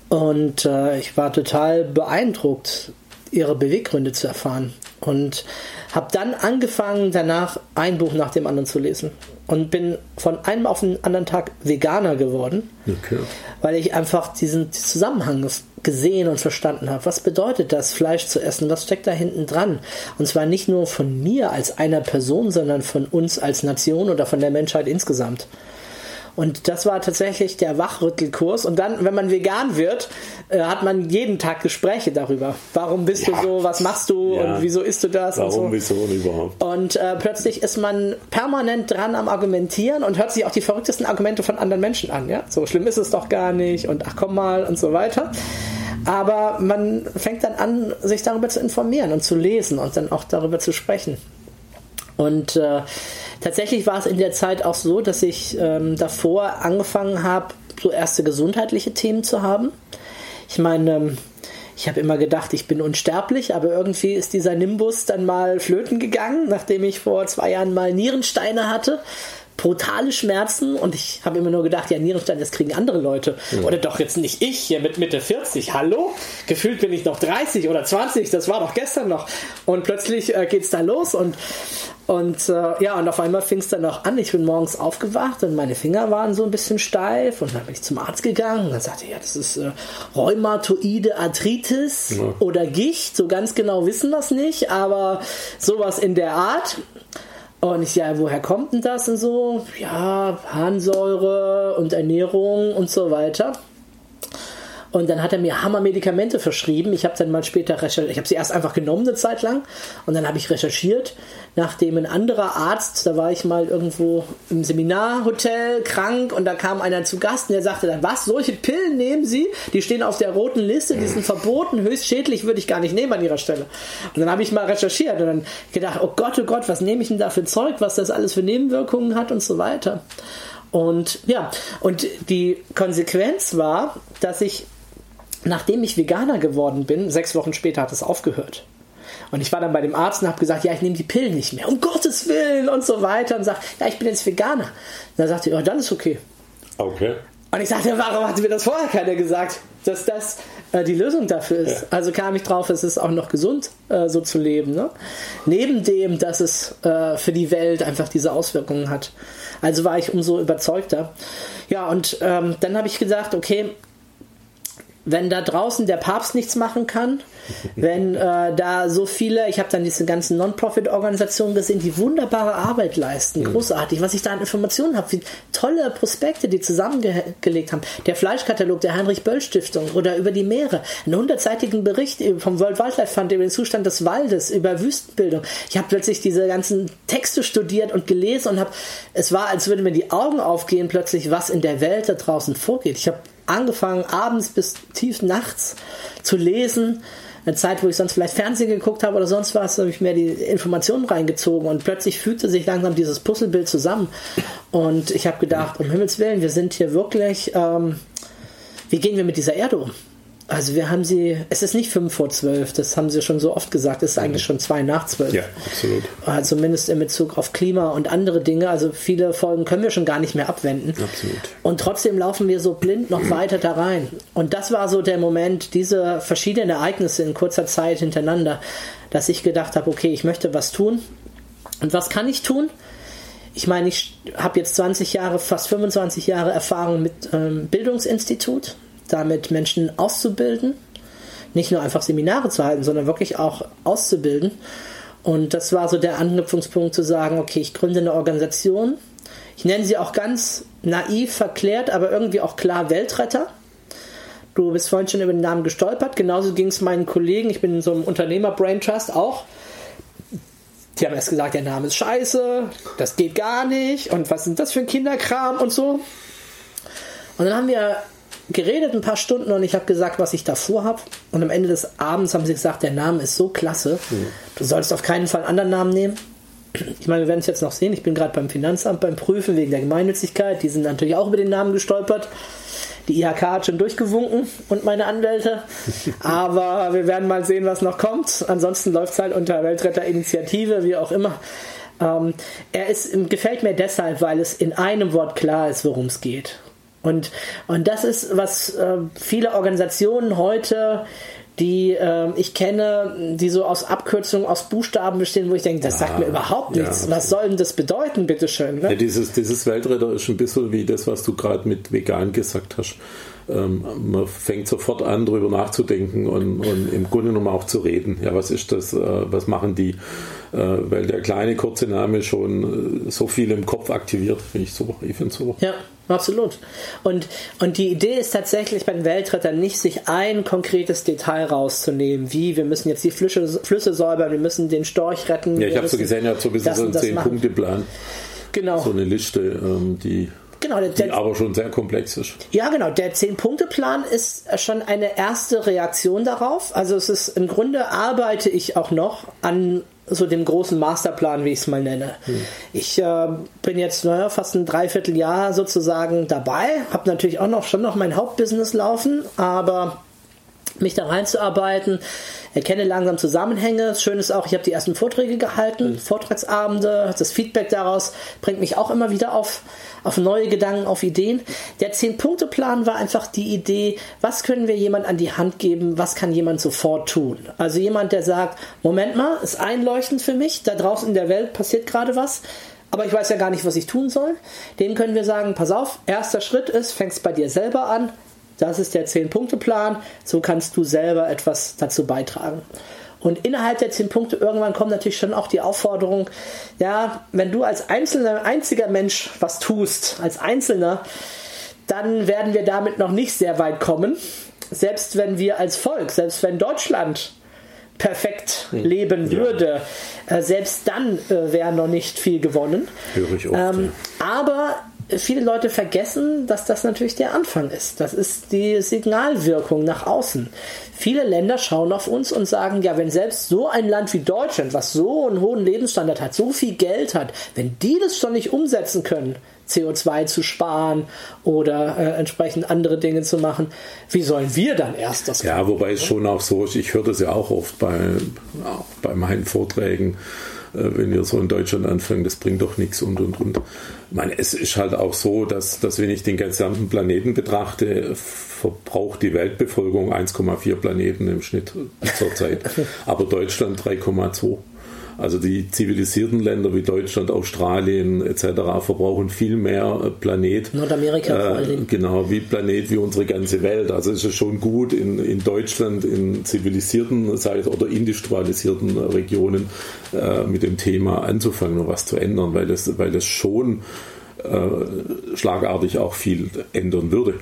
Und äh, ich war total beeindruckt, ihre Beweggründe zu erfahren. Und habe dann angefangen, danach ein Buch nach dem anderen zu lesen. Und bin von einem auf den anderen Tag Veganer geworden, okay. weil ich einfach diesen Zusammenhang gesehen und verstanden habe. Was bedeutet das, Fleisch zu essen? Was steckt da hinten dran? Und zwar nicht nur von mir als einer Person, sondern von uns als Nation oder von der Menschheit insgesamt. Und das war tatsächlich der Wachrüttelkurs. Und dann, wenn man vegan wird, äh, hat man jeden Tag Gespräche darüber. Warum bist ja. du so? Was machst du? Ja. Und wieso isst du das? Warum, und so. wieso und überhaupt? Und äh, plötzlich ist man permanent dran am Argumentieren und hört sich auch die verrücktesten Argumente von anderen Menschen an. Ja? So schlimm ist es doch gar nicht und ach komm mal und so weiter. Aber man fängt dann an, sich darüber zu informieren und zu lesen und dann auch darüber zu sprechen. Und äh, Tatsächlich war es in der Zeit auch so, dass ich ähm, davor angefangen habe, so erste gesundheitliche Themen zu haben. Ich meine, ähm, ich habe immer gedacht, ich bin unsterblich, aber irgendwie ist dieser Nimbus dann mal flöten gegangen, nachdem ich vor zwei Jahren mal Nierensteine hatte brutale Schmerzen und ich habe immer nur gedacht, ja, Nierenstein, das kriegen andere Leute. Ja. Oder doch jetzt nicht ich hier mit Mitte 40. Hallo? Gefühlt bin ich noch 30 oder 20, das war doch gestern noch. Und plötzlich äh, es da los und, und äh, ja, und auf einmal fing es dann auch an. Ich bin morgens aufgewacht und meine Finger waren so ein bisschen steif und dann bin ich zum Arzt gegangen und dann sagte ja, das ist äh, rheumatoide Arthritis ja. oder Gicht. So ganz genau wissen wir es nicht, aber sowas in der Art. Und ich, ja, woher kommt denn das und so? Ja, Harnsäure und Ernährung und so weiter. Und dann hat er mir Hammer-Medikamente verschrieben. Ich habe dann mal später recherchiert. Ich habe sie erst einfach genommen eine Zeit lang. Und dann habe ich recherchiert, nachdem ein anderer Arzt, da war ich mal irgendwo im Seminarhotel krank und da kam einer zu Gast und der sagte dann, was, solche Pillen nehmen Sie? Die stehen auf der roten Liste, die sind verboten, höchst schädlich, würde ich gar nicht nehmen an Ihrer Stelle. Und dann habe ich mal recherchiert und dann gedacht, oh Gott, oh Gott, was nehme ich denn da für Zeug, was das alles für Nebenwirkungen hat und so weiter. Und ja, und die Konsequenz war, dass ich nachdem ich Veganer geworden bin, sechs Wochen später hat es aufgehört. Und ich war dann bei dem Arzt und habe gesagt, ja, ich nehme die Pillen nicht mehr, um Gottes Willen und so weiter. Und sagt, ja, ich bin jetzt Veganer. Und dann sagte er, ja, dann ist okay. Okay. Und ich sagte, warum hat mir das vorher keiner gesagt, dass das äh, die Lösung dafür ist? Ja. Also kam ich drauf, es ist auch noch gesund, äh, so zu leben. Ne? Neben dem, dass es äh, für die Welt einfach diese Auswirkungen hat. Also war ich umso überzeugter. Ja, und ähm, dann habe ich gesagt, okay, wenn da draußen der Papst nichts machen kann, wenn äh, da so viele, ich habe dann diese ganzen Non-Profit-Organisationen gesehen, die wunderbare Arbeit leisten, mhm. großartig, was ich da an Informationen habe, wie tolle Prospekte, die zusammengelegt haben, der Fleischkatalog der Heinrich-Böll-Stiftung oder über die Meere, einen hundertseitigen Bericht vom World Wildlife Fund über den Zustand des Waldes, über Wüstenbildung. Ich habe plötzlich diese ganzen Texte studiert und gelesen und habe, es war, als würde mir die Augen aufgehen plötzlich, was in der Welt da draußen vorgeht. Ich habe angefangen, abends bis tief nachts zu lesen. Eine Zeit, wo ich sonst vielleicht Fernsehen geguckt habe oder sonst was, habe ich mir die Informationen reingezogen und plötzlich fügte sich langsam dieses Puzzlebild zusammen. Und ich habe gedacht, um Himmels Willen, wir sind hier wirklich, ähm, wie gehen wir mit dieser Erde um? Also wir haben sie, es ist nicht 5 vor 12, das haben sie schon so oft gesagt, es ist eigentlich schon 2 nach 12. Ja, absolut. Also zumindest in Bezug auf Klima und andere Dinge. Also viele Folgen können wir schon gar nicht mehr abwenden. Absolut. Und trotzdem laufen wir so blind noch weiter da rein. Und das war so der Moment, diese verschiedenen Ereignisse in kurzer Zeit hintereinander, dass ich gedacht habe, okay, ich möchte was tun. Und was kann ich tun? Ich meine, ich habe jetzt 20 Jahre, fast 25 Jahre Erfahrung mit ähm, Bildungsinstitut damit Menschen auszubilden, nicht nur einfach Seminare zu halten, sondern wirklich auch auszubilden. Und das war so der Anknüpfungspunkt zu sagen, okay, ich gründe eine Organisation. Ich nenne sie auch ganz naiv verklärt, aber irgendwie auch klar Weltretter. Du bist vorhin schon über den Namen gestolpert. Genauso ging es meinen Kollegen. Ich bin in so einem Unternehmer-Brain Trust auch. Die haben erst gesagt, der Name ist scheiße, das geht gar nicht und was ist das für ein Kinderkram und so. Und dann haben wir geredet ein paar Stunden und ich habe gesagt, was ich davor habe. Und am Ende des Abends haben sie gesagt, der Name ist so klasse, mhm. du sollst auf keinen Fall einen anderen Namen nehmen. Ich meine, wir werden es jetzt noch sehen. Ich bin gerade beim Finanzamt beim Prüfen wegen der Gemeinnützigkeit. Die sind natürlich auch über den Namen gestolpert. Die IHK hat schon durchgewunken und meine Anwälte. Aber wir werden mal sehen, was noch kommt. Ansonsten läuft es halt unter Weltretterinitiative, wie auch immer. Ähm, er ist, gefällt mir deshalb, weil es in einem Wort klar ist, worum es geht. Und, und das ist, was äh, viele Organisationen heute die äh, ich kenne, die so aus Abkürzungen, aus Buchstaben bestehen, wo ich denke, das ja, sagt mir überhaupt nichts. Ja, was soll denn das bedeuten, bitteschön? Ne? Ja, dieses, dieses Weltretter ist ein bisschen wie das, was du gerade mit vegan gesagt hast. Ähm, man fängt sofort an, darüber nachzudenken und, und, im Grunde genommen auch zu reden. Ja, was ist das? Äh, was machen die? Äh, weil der kleine kurze Name schon äh, so viel im Kopf aktiviert, finde ich so. Ich finde so. Ja, absolut. Und, und die Idee ist tatsächlich bei den Weltrettern nicht, sich ein konkretes Detail rauszunehmen, wie wir müssen jetzt die Flüsse, Flüsse säubern, wir müssen den Storch retten. Ja, ich habe so gesehen, ihr habt so ein bisschen so einen Zehn-Punkte-Plan. Genau. So eine Liste, ähm, die Genau, der, der, aber schon sehr komplex ist. Ja, genau. Der Zehn-Punkte-Plan ist schon eine erste Reaktion darauf. Also es ist im Grunde arbeite ich auch noch an so dem großen Masterplan, wie ich es mal nenne. Hm. Ich äh, bin jetzt naja, fast ein Dreivierteljahr sozusagen dabei, habe natürlich auch noch schon noch mein Hauptbusiness laufen, aber mich da reinzuarbeiten, erkenne langsam Zusammenhänge. Schön ist auch, ich habe die ersten Vorträge gehalten, mhm. Vortragsabende, das Feedback daraus bringt mich auch immer wieder auf, auf neue Gedanken, auf Ideen. Der Zehn-Punkte-Plan war einfach die Idee, was können wir jemand an die Hand geben, was kann jemand sofort tun. Also jemand, der sagt, Moment mal, ist einleuchtend für mich, da draußen in der Welt passiert gerade was, aber ich weiß ja gar nicht, was ich tun soll. Dem können wir sagen, pass auf, erster Schritt ist, fängst bei dir selber an, das ist der 10-Punkte-Plan. So kannst du selber etwas dazu beitragen. Und innerhalb der 10 Punkte irgendwann kommt natürlich schon auch die Aufforderung, ja, wenn du als einzelner, einziger Mensch was tust, als Einzelner, dann werden wir damit noch nicht sehr weit kommen. Selbst wenn wir als Volk, selbst wenn Deutschland perfekt hm. leben würde, äh, selbst dann äh, wäre noch nicht viel gewonnen. Höre ich oft, ähm, ja. Aber viele Leute vergessen, dass das natürlich der Anfang ist. Das ist die Signalwirkung nach außen. Viele Länder schauen auf uns und sagen, ja, wenn selbst so ein Land wie Deutschland, was so einen hohen Lebensstandard hat, so viel Geld hat, wenn die das schon nicht umsetzen können, CO2 zu sparen oder äh, entsprechend andere Dinge zu machen. Wie sollen wir dann erst das Ja, wobei es schon auch so ist, ich höre das ja auch oft bei, auch bei meinen Vorträgen, wenn ihr so in Deutschland anfangt, das bringt doch nichts und und und. Ich meine, es ist halt auch so, dass, dass wenn ich den gesamten Planeten betrachte, verbraucht die Weltbevölkerung 1,4 Planeten im Schnitt zurzeit, aber Deutschland 3,2. Also die zivilisierten Länder wie Deutschland, Australien etc. verbrauchen viel mehr äh, Planet. Nordamerika äh, vor allem. Genau, wie Planet wie unsere ganze Welt. Also es ist schon gut in, in Deutschland, in zivilisierten sei es, oder industrialisierten Regionen äh, mit dem Thema anzufangen und was zu ändern, weil das, weil das schon äh, schlagartig auch viel ändern würde.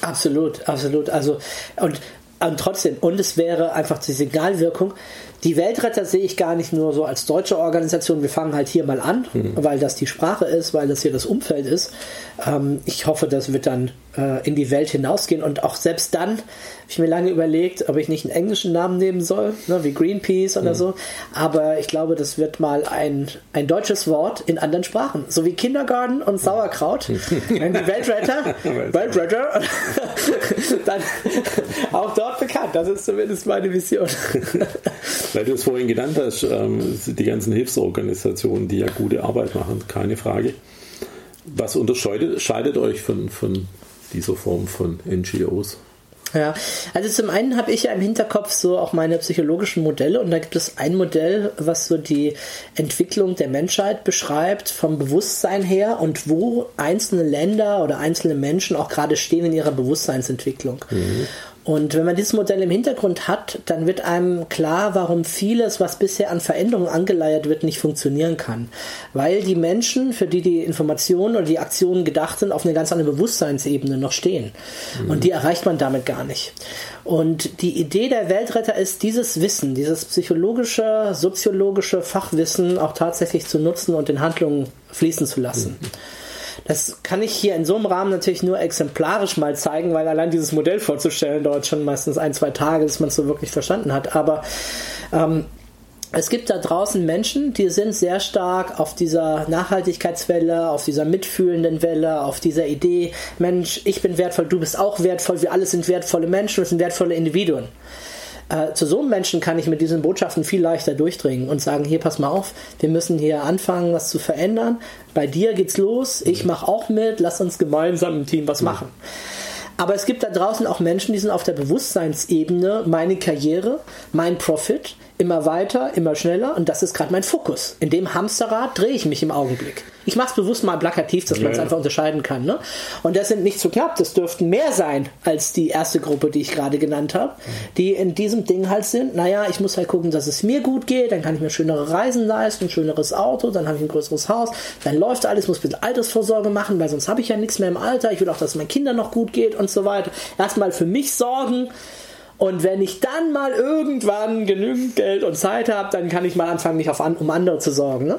Absolut, absolut. Also und, und trotzdem, und es wäre einfach die Signalwirkung, die Weltretter sehe ich gar nicht nur so als deutsche Organisation. Wir fangen halt hier mal an, mhm. weil das die Sprache ist, weil das hier das Umfeld ist. Ähm, ich hoffe, das wird dann äh, in die Welt hinausgehen und auch selbst dann habe ich mir lange überlegt, ob ich nicht einen englischen Namen nehmen soll, ne, wie Greenpeace oder mhm. so. Aber ich glaube, das wird mal ein, ein deutsches Wort in anderen Sprachen, so wie Kindergarten und Sauerkraut. Wenn die Weltretter, Weltretter, dann auch dort bekannt. Das ist zumindest meine Vision. Weil du es vorhin genannt hast, ähm, die ganzen Hilfsorganisationen, die ja gute Arbeit machen, keine Frage. Was unterscheidet euch von, von dieser Form von NGOs? Ja, also zum einen habe ich ja im Hinterkopf so auch meine psychologischen Modelle und da gibt es ein Modell, was so die Entwicklung der Menschheit beschreibt vom Bewusstsein her und wo einzelne Länder oder einzelne Menschen auch gerade stehen in ihrer Bewusstseinsentwicklung. Mhm. Und wenn man dieses Modell im Hintergrund hat, dann wird einem klar, warum vieles, was bisher an Veränderungen angeleiert wird, nicht funktionieren kann. Weil die Menschen, für die die Informationen oder die Aktionen gedacht sind, auf einer ganz anderen Bewusstseinsebene noch stehen. Mhm. Und die erreicht man damit gar nicht. Und die Idee der Weltretter ist, dieses Wissen, dieses psychologische, soziologische Fachwissen auch tatsächlich zu nutzen und in Handlungen fließen zu lassen. Mhm. Das kann ich hier in so einem Rahmen natürlich nur exemplarisch mal zeigen, weil allein dieses Modell vorzustellen dauert schon meistens ein, zwei Tage, bis man es so wirklich verstanden hat. Aber ähm, es gibt da draußen Menschen, die sind sehr stark auf dieser Nachhaltigkeitswelle, auf dieser mitfühlenden Welle, auf dieser Idee, Mensch, ich bin wertvoll, du bist auch wertvoll, wir alle sind wertvolle Menschen, wir sind wertvolle Individuen. Äh, zu so einem Menschen kann ich mit diesen Botschaften viel leichter durchdringen und sagen, hier pass mal auf, wir müssen hier anfangen, was zu verändern. Bei dir geht's los, ich mache auch mit, lass uns gemeinsam im Team was machen. Aber es gibt da draußen auch Menschen, die sind auf der Bewusstseinsebene, meine Karriere, mein Profit, immer weiter, immer schneller und das ist gerade mein Fokus. In dem Hamsterrad drehe ich mich im Augenblick. Ich mache es bewusst mal plakativ, dass man es einfach unterscheiden kann. Ne? Und das sind nicht so knapp, das dürften mehr sein als die erste Gruppe, die ich gerade genannt habe, die in diesem Ding halt sind, naja, ich muss halt gucken, dass es mir gut geht, dann kann ich mir schönere Reisen leisten, ein schöneres Auto, dann habe ich ein größeres Haus, dann läuft alles, muss ein bisschen Altersvorsorge machen, weil sonst habe ich ja nichts mehr im Alter, ich will auch, dass es meinen Kindern noch gut geht und so weiter. Erstmal für mich sorgen, und wenn ich dann mal irgendwann genügend Geld und Zeit habe, dann kann ich mal anfangen, mich auf an, um andere zu sorgen. Ne?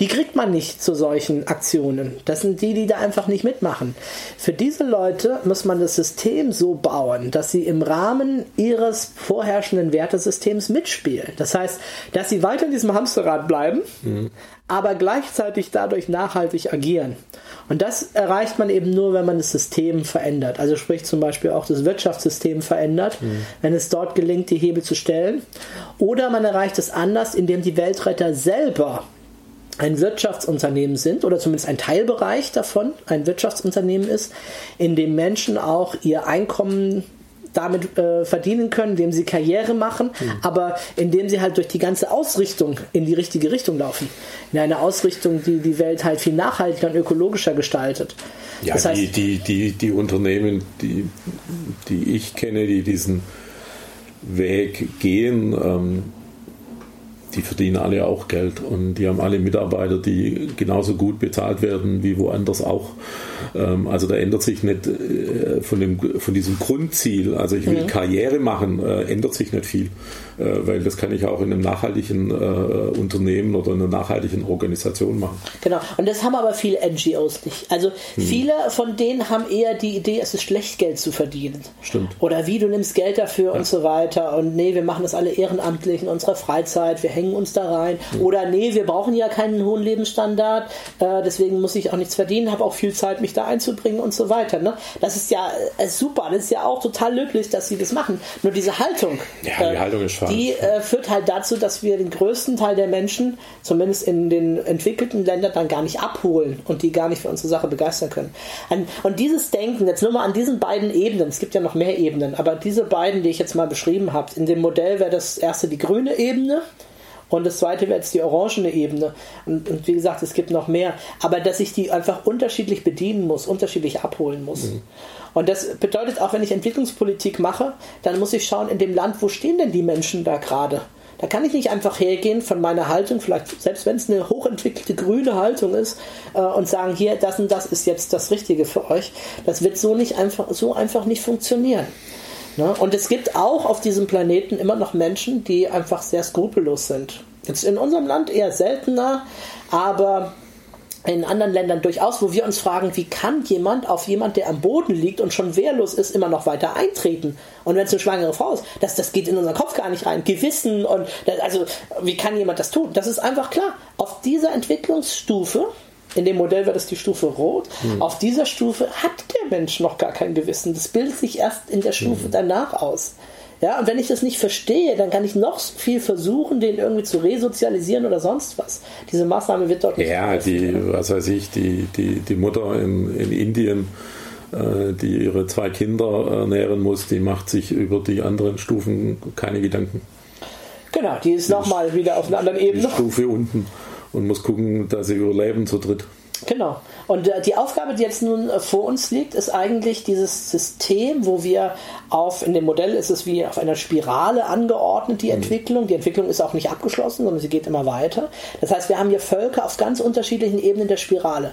Die kriegt man nicht zu solchen Aktionen. Das sind die, die da einfach nicht mitmachen. Für diese Leute muss man das System so bauen, dass sie im Rahmen ihres vorherrschenden Wertesystems mitspielen. Das heißt, dass sie weiter in diesem Hamsterrad bleiben, mhm aber gleichzeitig dadurch nachhaltig agieren. Und das erreicht man eben nur, wenn man das System verändert. Also sprich zum Beispiel auch das Wirtschaftssystem verändert, mhm. wenn es dort gelingt, die Hebel zu stellen. Oder man erreicht es anders, indem die Weltretter selber ein Wirtschaftsunternehmen sind oder zumindest ein Teilbereich davon ein Wirtschaftsunternehmen ist, in dem Menschen auch ihr Einkommen damit äh, verdienen können, indem sie Karriere machen, mhm. aber indem sie halt durch die ganze Ausrichtung in die richtige Richtung laufen. In eine Ausrichtung, die die Welt halt viel nachhaltiger und ökologischer gestaltet. Ja, das heißt, die, die, die, die Unternehmen, die, die ich kenne, die diesen Weg gehen, ähm, die verdienen alle auch Geld und die haben alle Mitarbeiter, die genauso gut bezahlt werden wie woanders auch. Ähm, also da ändert sich nicht äh, von, dem, von diesem Grundziel, also ich will mhm. Karriere machen, äh, ändert sich nicht viel, äh, weil das kann ich auch in einem nachhaltigen Unternehmen oder in einer nachhaltigen Organisation machen. Genau, und das haben aber viele NGOs nicht. Also mhm. viele von denen haben eher die Idee, es ist schlecht, Geld zu verdienen. Stimmt. Oder wie, du nimmst Geld dafür ja. und so weiter und nee, wir machen das alle ehrenamtlich in unserer Freizeit, wir hängen uns da rein. Oder nee, wir brauchen ja keinen hohen Lebensstandard, deswegen muss ich auch nichts verdienen, habe auch viel Zeit, mich da einzubringen und so weiter. Ne? Das ist ja äh, super, das ist ja auch total löblich, dass sie das machen. Nur diese Haltung, ja, die, äh, Haltung ist die äh, führt halt dazu, dass wir den größten Teil der Menschen, zumindest in den entwickelten Ländern, dann gar nicht abholen und die gar nicht für unsere Sache begeistern können. Und dieses Denken, jetzt nur mal an diesen beiden Ebenen, es gibt ja noch mehr Ebenen, aber diese beiden, die ich jetzt mal beschrieben habe, in dem Modell wäre das erste die grüne Ebene, und das zweite wäre jetzt die orangene Ebene. Und, und, wie gesagt, es gibt noch mehr. Aber dass ich die einfach unterschiedlich bedienen muss, unterschiedlich abholen muss. Mhm. Und das bedeutet auch, wenn ich Entwicklungspolitik mache, dann muss ich schauen, in dem Land, wo stehen denn die Menschen da gerade? Da kann ich nicht einfach hergehen von meiner Haltung, vielleicht selbst wenn es eine hochentwickelte grüne Haltung ist, äh, und sagen, hier, das und das ist jetzt das Richtige für euch. Das wird so nicht einfach, so einfach nicht funktionieren. Ne? Und es gibt auch auf diesem Planeten immer noch Menschen, die einfach sehr skrupellos sind. Jetzt in unserem Land eher seltener, aber in anderen Ländern durchaus, wo wir uns fragen, wie kann jemand auf jemand, der am Boden liegt und schon wehrlos ist, immer noch weiter eintreten? Und wenn es eine schwangere Frau ist, das, das geht in unseren Kopf gar nicht rein. Gewissen und das, also wie kann jemand das tun? Das ist einfach klar. Auf dieser Entwicklungsstufe in dem Modell wäre das die Stufe Rot. Mhm. Auf dieser Stufe hat der Mensch noch gar kein Gewissen. Das bildet sich erst in der Stufe mhm. danach aus. Ja, und wenn ich das nicht verstehe, dann kann ich noch viel versuchen, den irgendwie zu resozialisieren oder sonst was. Diese Maßnahme wird dort nicht. Ja, die, was weiß ich, die, die, die Mutter in, in Indien, äh, die ihre zwei Kinder ernähren muss, die macht sich über die anderen Stufen keine Gedanken. Genau, die ist nochmal wieder auf einer anderen Ebene. Die Stufe unten und muss gucken, dass sie überleben zu dritt. Genau. Und äh, die Aufgabe, die jetzt nun äh, vor uns liegt, ist eigentlich dieses System, wo wir auf, in dem Modell ist es wie auf einer Spirale angeordnet, die mhm. Entwicklung. Die Entwicklung ist auch nicht abgeschlossen, sondern sie geht immer weiter. Das heißt, wir haben hier Völker auf ganz unterschiedlichen Ebenen der Spirale.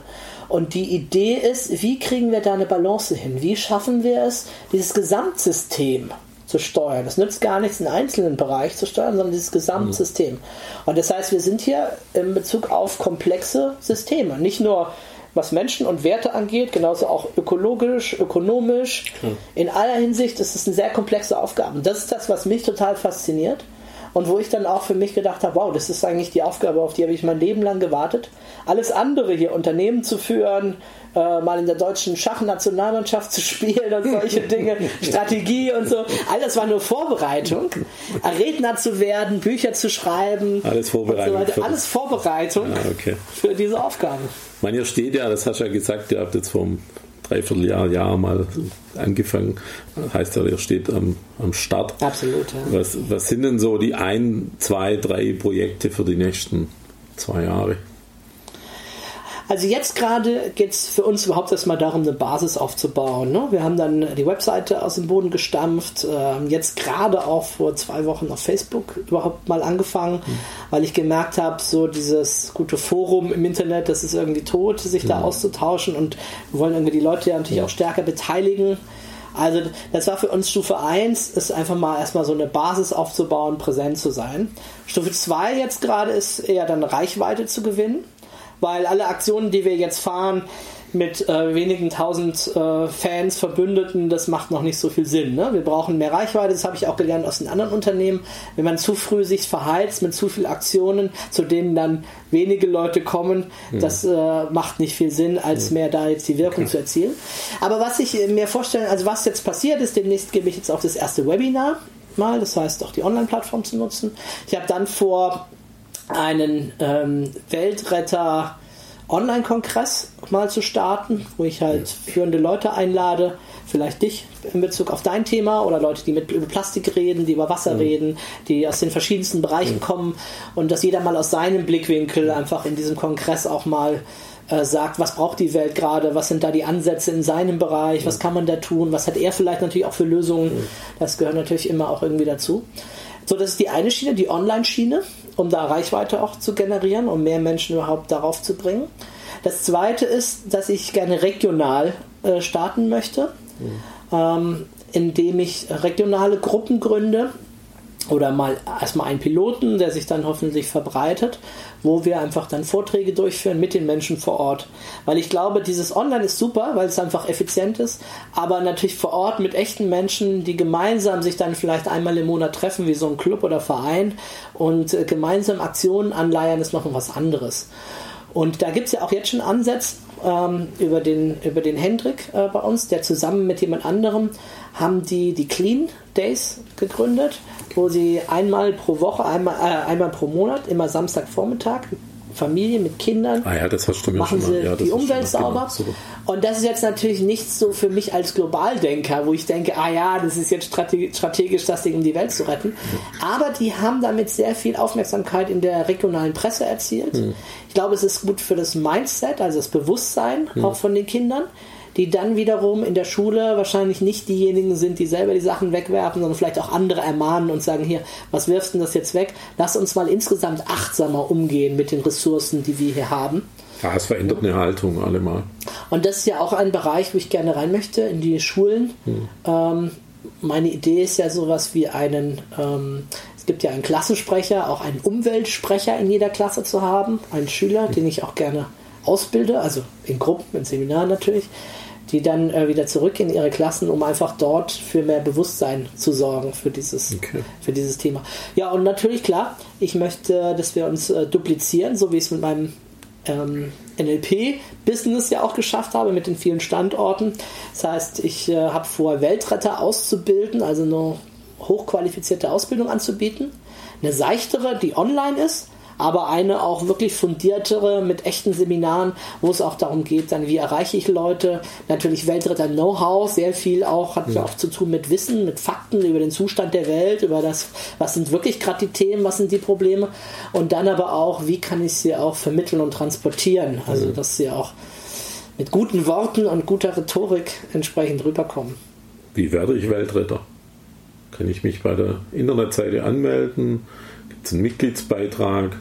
Und die Idee ist, wie kriegen wir da eine Balance hin? Wie schaffen wir es, dieses Gesamtsystem zu steuern. Es nützt gar nichts, einen einzelnen Bereich zu steuern, sondern dieses Gesamtsystem. Mhm. Und das heißt, wir sind hier in Bezug auf komplexe Systeme. Nicht nur was Menschen und Werte angeht, genauso auch ökologisch, ökonomisch. Mhm. In aller Hinsicht ist es eine sehr komplexe Aufgabe. Und das ist das, was mich total fasziniert. Und wo ich dann auch für mich gedacht habe, wow, das ist eigentlich die Aufgabe, auf die habe ich mein Leben lang gewartet. Alles andere hier, Unternehmen zu führen, äh, mal in der deutschen Schachnationalmannschaft zu spielen und solche Dinge, Strategie und so. All das war nur Vorbereitung. Redner zu werden, Bücher zu schreiben. Alles Vorbereitung. So Alles Vorbereitung ah, okay. für diese Aufgabe. Man, ihr steht ja, das hast du ja gesagt, ihr habt jetzt einem Dreivierteljahr, Jahr mal angefangen. Heißt ja, ihr steht am, am Start. Absolut. Ja. Was, was sind denn so die ein, zwei, drei Projekte für die nächsten zwei Jahre? Also jetzt gerade geht es für uns überhaupt erstmal darum, eine Basis aufzubauen. Ne? Wir haben dann die Webseite aus dem Boden gestampft, äh, jetzt gerade auch vor zwei Wochen auf Facebook überhaupt mal angefangen, mhm. weil ich gemerkt habe, so dieses gute Forum im Internet, das ist irgendwie tot, sich mhm. da auszutauschen und wir wollen irgendwie die Leute ja natürlich auch stärker beteiligen. Also das war für uns Stufe 1, ist einfach mal erstmal so eine Basis aufzubauen, präsent zu sein. Stufe 2 jetzt gerade ist eher dann Reichweite zu gewinnen weil alle Aktionen, die wir jetzt fahren, mit äh, wenigen tausend äh, Fans, Verbündeten, das macht noch nicht so viel Sinn. Ne? Wir brauchen mehr Reichweite, das habe ich auch gelernt aus den anderen Unternehmen. Wenn man zu früh sich verheizt mit zu vielen Aktionen, zu denen dann wenige Leute kommen, mhm. das äh, macht nicht viel Sinn, als mhm. mehr da jetzt die Wirkung zu erzielen. Aber was ich mir vorstelle, also was jetzt passiert ist, demnächst gebe ich jetzt auch das erste Webinar mal, das heißt auch die Online-Plattform zu nutzen. Ich habe dann vor, einen ähm, Weltretter Online-Kongress mal zu starten, wo ich halt führende Leute einlade, vielleicht dich in Bezug auf dein Thema oder Leute, die mit über Plastik reden, die über Wasser mhm. reden, die aus den verschiedensten Bereichen mhm. kommen und dass jeder mal aus seinem Blickwinkel einfach in diesem Kongress auch mal äh, sagt, was braucht die Welt gerade, was sind da die Ansätze in seinem Bereich, mhm. was kann man da tun, was hat er vielleicht natürlich auch für Lösungen, mhm. das gehört natürlich immer auch irgendwie dazu. So, das ist die eine Schiene, die Online-Schiene um da Reichweite auch zu generieren, um mehr Menschen überhaupt darauf zu bringen. Das zweite ist, dass ich gerne regional äh, starten möchte, mhm. ähm, indem ich regionale Gruppen gründe, oder mal erstmal einen Piloten, der sich dann hoffentlich verbreitet, wo wir einfach dann Vorträge durchführen mit den Menschen vor Ort. Weil ich glaube, dieses Online ist super, weil es einfach effizient ist, aber natürlich vor Ort mit echten Menschen, die gemeinsam sich dann vielleicht einmal im Monat treffen, wie so ein Club oder Verein und äh, gemeinsam Aktionen anleiern, ist noch was anderes. Und da gibt es ja auch jetzt schon Ansätze ähm, über, den, über den Hendrik äh, bei uns, der zusammen mit jemand anderem haben die die Clean Days gegründet wo sie einmal pro Woche, einmal, äh, einmal pro Monat, immer Samstagvormittag, Familie mit Kindern, ah ja, das hast du mir machen schon sie ja, die Umwelt sauber. Und das ist jetzt natürlich nichts so für mich als Globaldenker, wo ich denke, ah ja, das ist jetzt strategisch, das Ding um die Welt zu retten. Aber die haben damit sehr viel Aufmerksamkeit in der regionalen Presse erzielt. Hm. Ich glaube, es ist gut für das Mindset, also das Bewusstsein hm. auch von den Kindern die dann wiederum in der Schule wahrscheinlich nicht diejenigen sind, die selber die Sachen wegwerfen, sondern vielleicht auch andere ermahnen und sagen, hier, was wirfst du das jetzt weg? Lass uns mal insgesamt achtsamer umgehen mit den Ressourcen, die wir hier haben. Ja, es verändert eine Haltung allemal. Und das ist ja auch ein Bereich, wo ich gerne rein möchte, in die Schulen. Hm. Ähm, meine Idee ist ja sowas wie einen, ähm, es gibt ja einen Klassensprecher, auch einen Umweltsprecher in jeder Klasse zu haben, einen Schüler, hm. den ich auch gerne ausbilde, also in Gruppen, in Seminaren natürlich, die dann äh, wieder zurück in ihre Klassen, um einfach dort für mehr Bewusstsein zu sorgen für dieses, okay. für dieses Thema. Ja, und natürlich, klar, ich möchte, dass wir uns äh, duplizieren, so wie ich es mit meinem ähm, NLP-Business ja auch geschafft habe, mit den vielen Standorten. Das heißt, ich äh, habe vor, Weltretter auszubilden, also eine hochqualifizierte Ausbildung anzubieten. Eine seichtere, die online ist, aber eine auch wirklich fundiertere mit echten Seminaren, wo es auch darum geht, dann wie erreiche ich Leute. Natürlich Weltretter Know-how, sehr viel auch, hat ja. auch zu tun mit Wissen, mit Fakten über den Zustand der Welt, über das, was sind wirklich gerade die Themen, was sind die Probleme und dann aber auch, wie kann ich sie auch vermitteln und transportieren. Also, dass sie auch mit guten Worten und guter Rhetorik entsprechend rüberkommen. Wie werde ich Weltretter? Kann ich mich bei der Internetseite anmelden? Gibt es einen Mitgliedsbeitrag?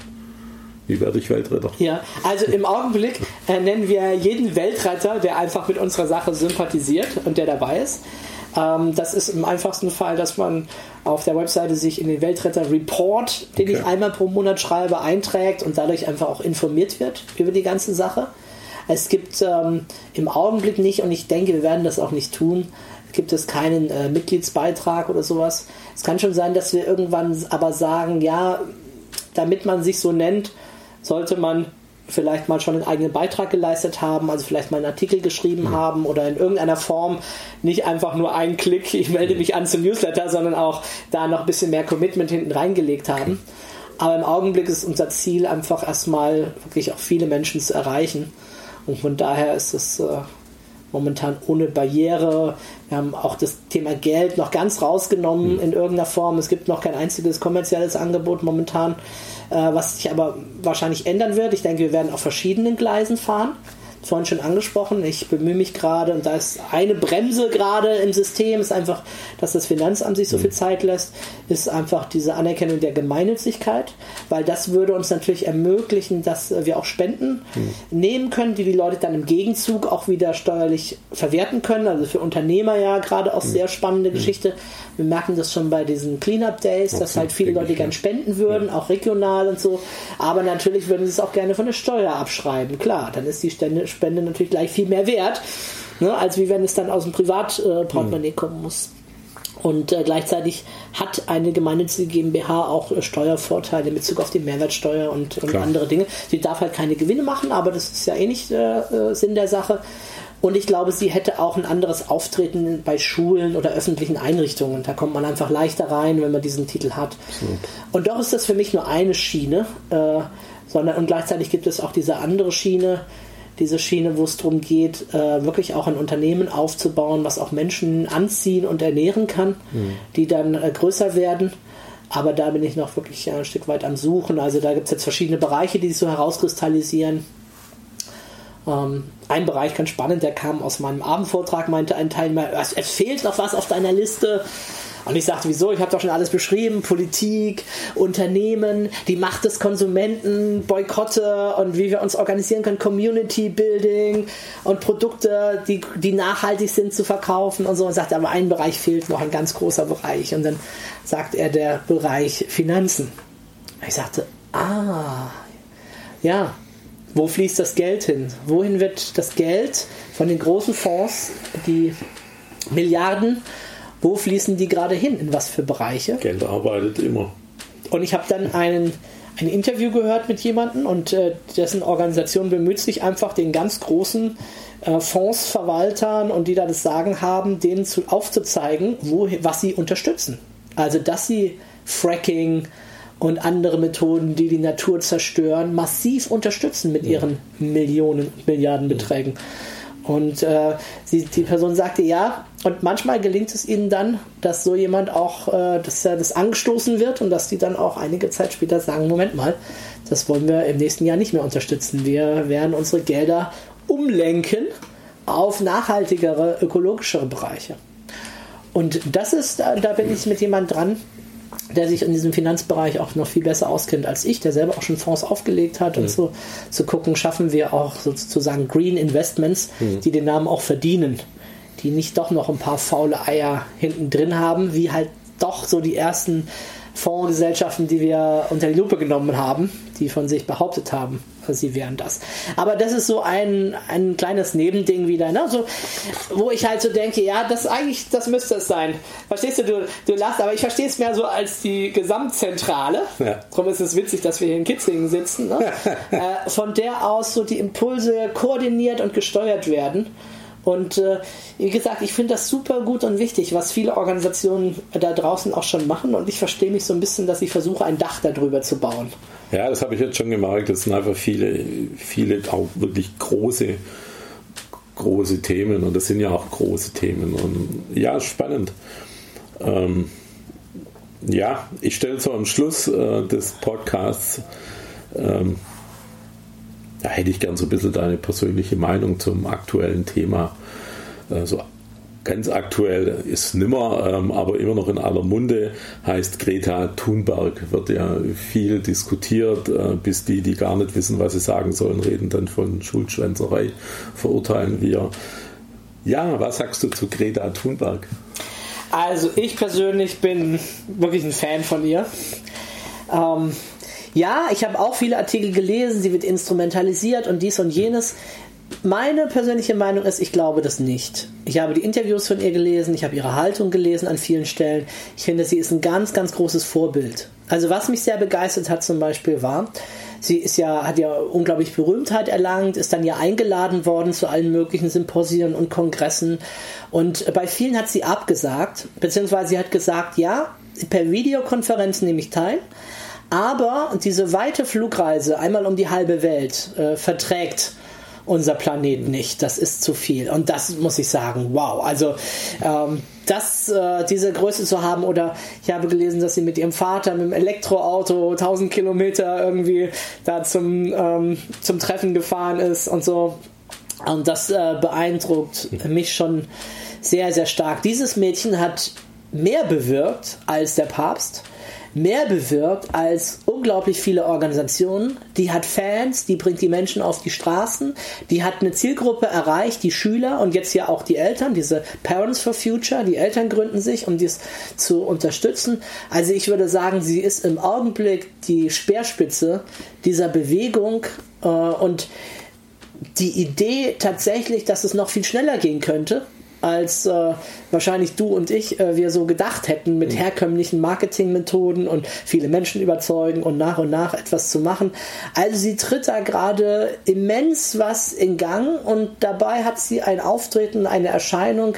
Wie werde ich Weltretter? Ja, also im Augenblick äh, nennen wir jeden Weltretter, der einfach mit unserer Sache sympathisiert und der dabei ist. Ähm, das ist im einfachsten Fall, dass man auf der Webseite sich in den Weltretter Report, den okay. ich einmal pro Monat schreibe, einträgt und dadurch einfach auch informiert wird über die ganze Sache. Es gibt ähm, im Augenblick nicht, und ich denke, wir werden das auch nicht tun, gibt es keinen äh, Mitgliedsbeitrag oder sowas. Es kann schon sein, dass wir irgendwann aber sagen, ja, damit man sich so nennt, sollte man vielleicht mal schon einen eigenen Beitrag geleistet haben, also vielleicht mal einen Artikel geschrieben mhm. haben oder in irgendeiner Form nicht einfach nur einen Klick, ich melde mich an zum Newsletter, sondern auch da noch ein bisschen mehr Commitment hinten reingelegt haben. Aber im Augenblick ist unser Ziel einfach erstmal wirklich auch viele Menschen zu erreichen. Und von daher ist es äh, momentan ohne Barriere. Wir haben auch das Thema Geld noch ganz rausgenommen mhm. in irgendeiner Form. Es gibt noch kein einziges kommerzielles Angebot momentan, äh, was sich aber wahrscheinlich ändern wird. Ich denke, wir werden auf verschiedenen Gleisen fahren. Vorhin schon angesprochen. Ich bemühe mich gerade und da ist eine Bremse gerade im System, ist einfach, dass das Finanzamt sich so viel Zeit lässt, ist einfach diese Anerkennung der Gemeinnützigkeit, weil das würde uns natürlich ermöglichen, dass wir auch Spenden mhm. nehmen können, die die Leute dann im Gegenzug auch wieder steuerlich verwerten können. Also für Unternehmer ja gerade auch mhm. sehr spannende mhm. Geschichte. Wir merken das schon bei diesen Cleanup Days, okay, dass halt viele Leute gern spenden würden, ja. auch regional und so. Aber natürlich würden sie es auch gerne von der Steuer abschreiben. Klar, dann ist die Spende natürlich gleich viel mehr wert, ne, als wie wenn es dann aus dem Privatportemonnaie mhm. kommen muss. Und äh, gleichzeitig hat eine gemeinnützige GmbH auch äh, Steuervorteile in Bezug auf die Mehrwertsteuer und, und andere Dinge. Sie darf halt keine Gewinne machen, aber das ist ja eh nicht äh, äh Sinn der Sache. Und ich glaube, sie hätte auch ein anderes Auftreten bei Schulen oder öffentlichen Einrichtungen. Da kommt man einfach leichter rein, wenn man diesen Titel hat. Absolut. Und doch ist das für mich nur eine Schiene, äh, sondern und gleichzeitig gibt es auch diese andere Schiene, diese Schiene, wo es darum geht, äh, wirklich auch ein Unternehmen aufzubauen, was auch Menschen anziehen und ernähren kann, mhm. die dann äh, größer werden. Aber da bin ich noch wirklich ein Stück weit am Suchen. Also da gibt es jetzt verschiedene Bereiche, die sich so herauskristallisieren. Ähm, ein Bereich ganz spannend, der kam aus meinem Abendvortrag, meinte ein Teilnehmer, es, es fehlt noch was auf deiner Liste. Und ich sagte, wieso? Ich habe doch schon alles beschrieben. Politik, Unternehmen, die Macht des Konsumenten, Boykotte und wie wir uns organisieren können, Community Building und Produkte, die, die nachhaltig sind zu verkaufen und so. Und sagte, aber ein Bereich fehlt noch, ein ganz großer Bereich. Und dann sagt er der Bereich Finanzen. Ich sagte, ah, ja, wo fließt das Geld hin? Wohin wird das Geld von den großen Fonds, die Milliarden, wo fließen die gerade hin? In was für Bereiche? Geld arbeitet immer. Und ich habe dann einen, ein Interview gehört mit jemandem und äh, dessen Organisation bemüht sich einfach den ganz großen äh, Fondsverwaltern und die da das Sagen haben, denen zu, aufzuzeigen, wo, was sie unterstützen. Also dass sie Fracking, und andere Methoden, die die Natur zerstören, massiv unterstützen mit ihren Millionen, Milliardenbeträgen. Und äh, sie, die Person sagte ja, und manchmal gelingt es ihnen dann, dass so jemand auch, äh, dass er das angestoßen wird und dass die dann auch einige Zeit später sagen, Moment mal, das wollen wir im nächsten Jahr nicht mehr unterstützen. Wir werden unsere Gelder umlenken auf nachhaltigere, ökologischere Bereiche. Und das ist, da bin ich mit jemand dran, der sich in diesem Finanzbereich auch noch viel besser auskennt als ich, der selber auch schon Fonds aufgelegt hat mhm. und so zu gucken, schaffen wir auch sozusagen Green Investments, mhm. die den Namen auch verdienen, die nicht doch noch ein paar faule Eier hinten drin haben, wie halt doch so die ersten Fondsgesellschaften, die wir unter die Lupe genommen haben, die von sich behauptet haben, sie wären das. Aber das ist so ein, ein kleines Nebending wieder, ne? so, wo ich halt so denke, ja, das eigentlich, das müsste es sein. Verstehst du, du, du lachst, aber ich verstehe es mehr so als die Gesamtzentrale. Ja. Darum ist es witzig, dass wir hier in Kitzingen sitzen, ne? äh, von der aus so die Impulse koordiniert und gesteuert werden. Und äh, wie gesagt, ich finde das super gut und wichtig, was viele Organisationen da draußen auch schon machen. Und ich verstehe mich so ein bisschen, dass ich versuche, ein Dach darüber zu bauen. Ja, das habe ich jetzt schon gemerkt. Das sind einfach viele, viele auch wirklich große, große Themen. Und das sind ja auch große Themen. Und ja, spannend. Ähm, ja, ich stelle so am Schluss äh, des Podcasts ähm, da hätte ich gern so ein bisschen deine persönliche Meinung zum aktuellen Thema. Also ganz aktuell ist nimmer, ähm, aber immer noch in aller Munde, heißt Greta Thunberg. Wird ja viel diskutiert, äh, bis die, die gar nicht wissen, was sie sagen sollen, reden dann von Schulschwänzerei, verurteilen wir. Ja, was sagst du zu Greta Thunberg? Also ich persönlich bin wirklich ein Fan von ihr. Ähm, ja, ich habe auch viele Artikel gelesen, sie wird instrumentalisiert und dies und jenes. Meine persönliche Meinung ist, ich glaube das nicht. Ich habe die Interviews von ihr gelesen, ich habe ihre Haltung gelesen an vielen Stellen. Ich finde, sie ist ein ganz, ganz großes Vorbild. Also was mich sehr begeistert hat zum Beispiel war, sie ist ja, hat ja unglaublich Berühmtheit erlangt, ist dann ja eingeladen worden zu allen möglichen Symposien und Kongressen und bei vielen hat sie abgesagt, beziehungsweise sie hat gesagt, ja, per Videokonferenz nehme ich teil, aber diese weite Flugreise, einmal um die halbe Welt, äh, verträgt unser Planet nicht. Das ist zu viel. Und das muss ich sagen, wow. Also ähm, das, äh, diese Größe zu haben oder ich habe gelesen, dass sie mit ihrem Vater mit dem Elektroauto 1000 Kilometer irgendwie da zum, ähm, zum Treffen gefahren ist und so. Und das äh, beeindruckt mich schon sehr, sehr stark. Dieses Mädchen hat mehr bewirkt als der Papst mehr bewirkt als unglaublich viele Organisationen. Die hat Fans, die bringt die Menschen auf die Straßen, die hat eine Zielgruppe erreicht, die Schüler und jetzt ja auch die Eltern, diese Parents for Future, die Eltern gründen sich, um dies zu unterstützen. Also ich würde sagen, sie ist im Augenblick die Speerspitze dieser Bewegung äh, und die Idee tatsächlich, dass es noch viel schneller gehen könnte, als äh, wahrscheinlich du und ich äh, wir so gedacht hätten mit mhm. herkömmlichen Marketingmethoden und viele Menschen überzeugen und nach und nach etwas zu machen. Also sie tritt da gerade immens was in Gang und dabei hat sie ein Auftreten, eine Erscheinung,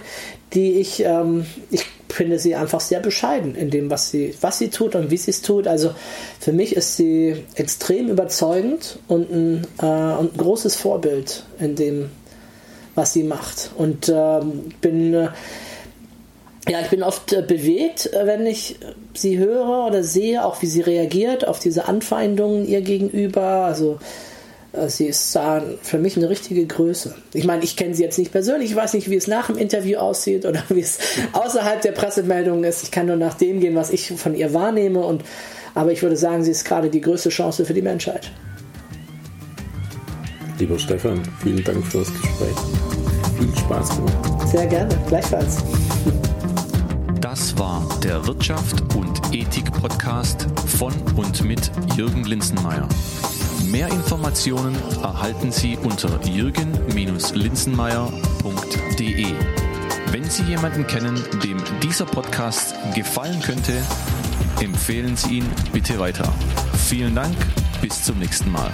die ich, ähm, ich finde sie einfach sehr bescheiden in dem, was sie, was sie tut und wie sie es tut. Also für mich ist sie extrem überzeugend und ein, äh, und ein großes Vorbild in dem, was sie macht. Und ähm, bin äh, ja, ich bin oft äh, bewegt, äh, wenn ich sie höre oder sehe, auch wie sie reagiert auf diese Anfeindungen ihr gegenüber. Also äh, sie ist äh, für mich eine richtige Größe. Ich meine, ich kenne sie jetzt nicht persönlich, ich weiß nicht, wie es nach dem Interview aussieht oder wie es außerhalb der Pressemeldungen ist. Ich kann nur nach dem gehen, was ich von ihr wahrnehme. Und, aber ich würde sagen, sie ist gerade die größte Chance für die Menschheit. Lieber Stefan, vielen Dank für das Gespräch. Viel Spaß gemacht. Sehr gerne, gleichfalls. Das war der Wirtschaft und Ethik Podcast von und mit Jürgen Linzenmeier. Mehr Informationen erhalten Sie unter jürgen-linzenmeier.de. Wenn Sie jemanden kennen, dem dieser Podcast gefallen könnte, empfehlen Sie ihn bitte weiter. Vielen Dank, bis zum nächsten Mal.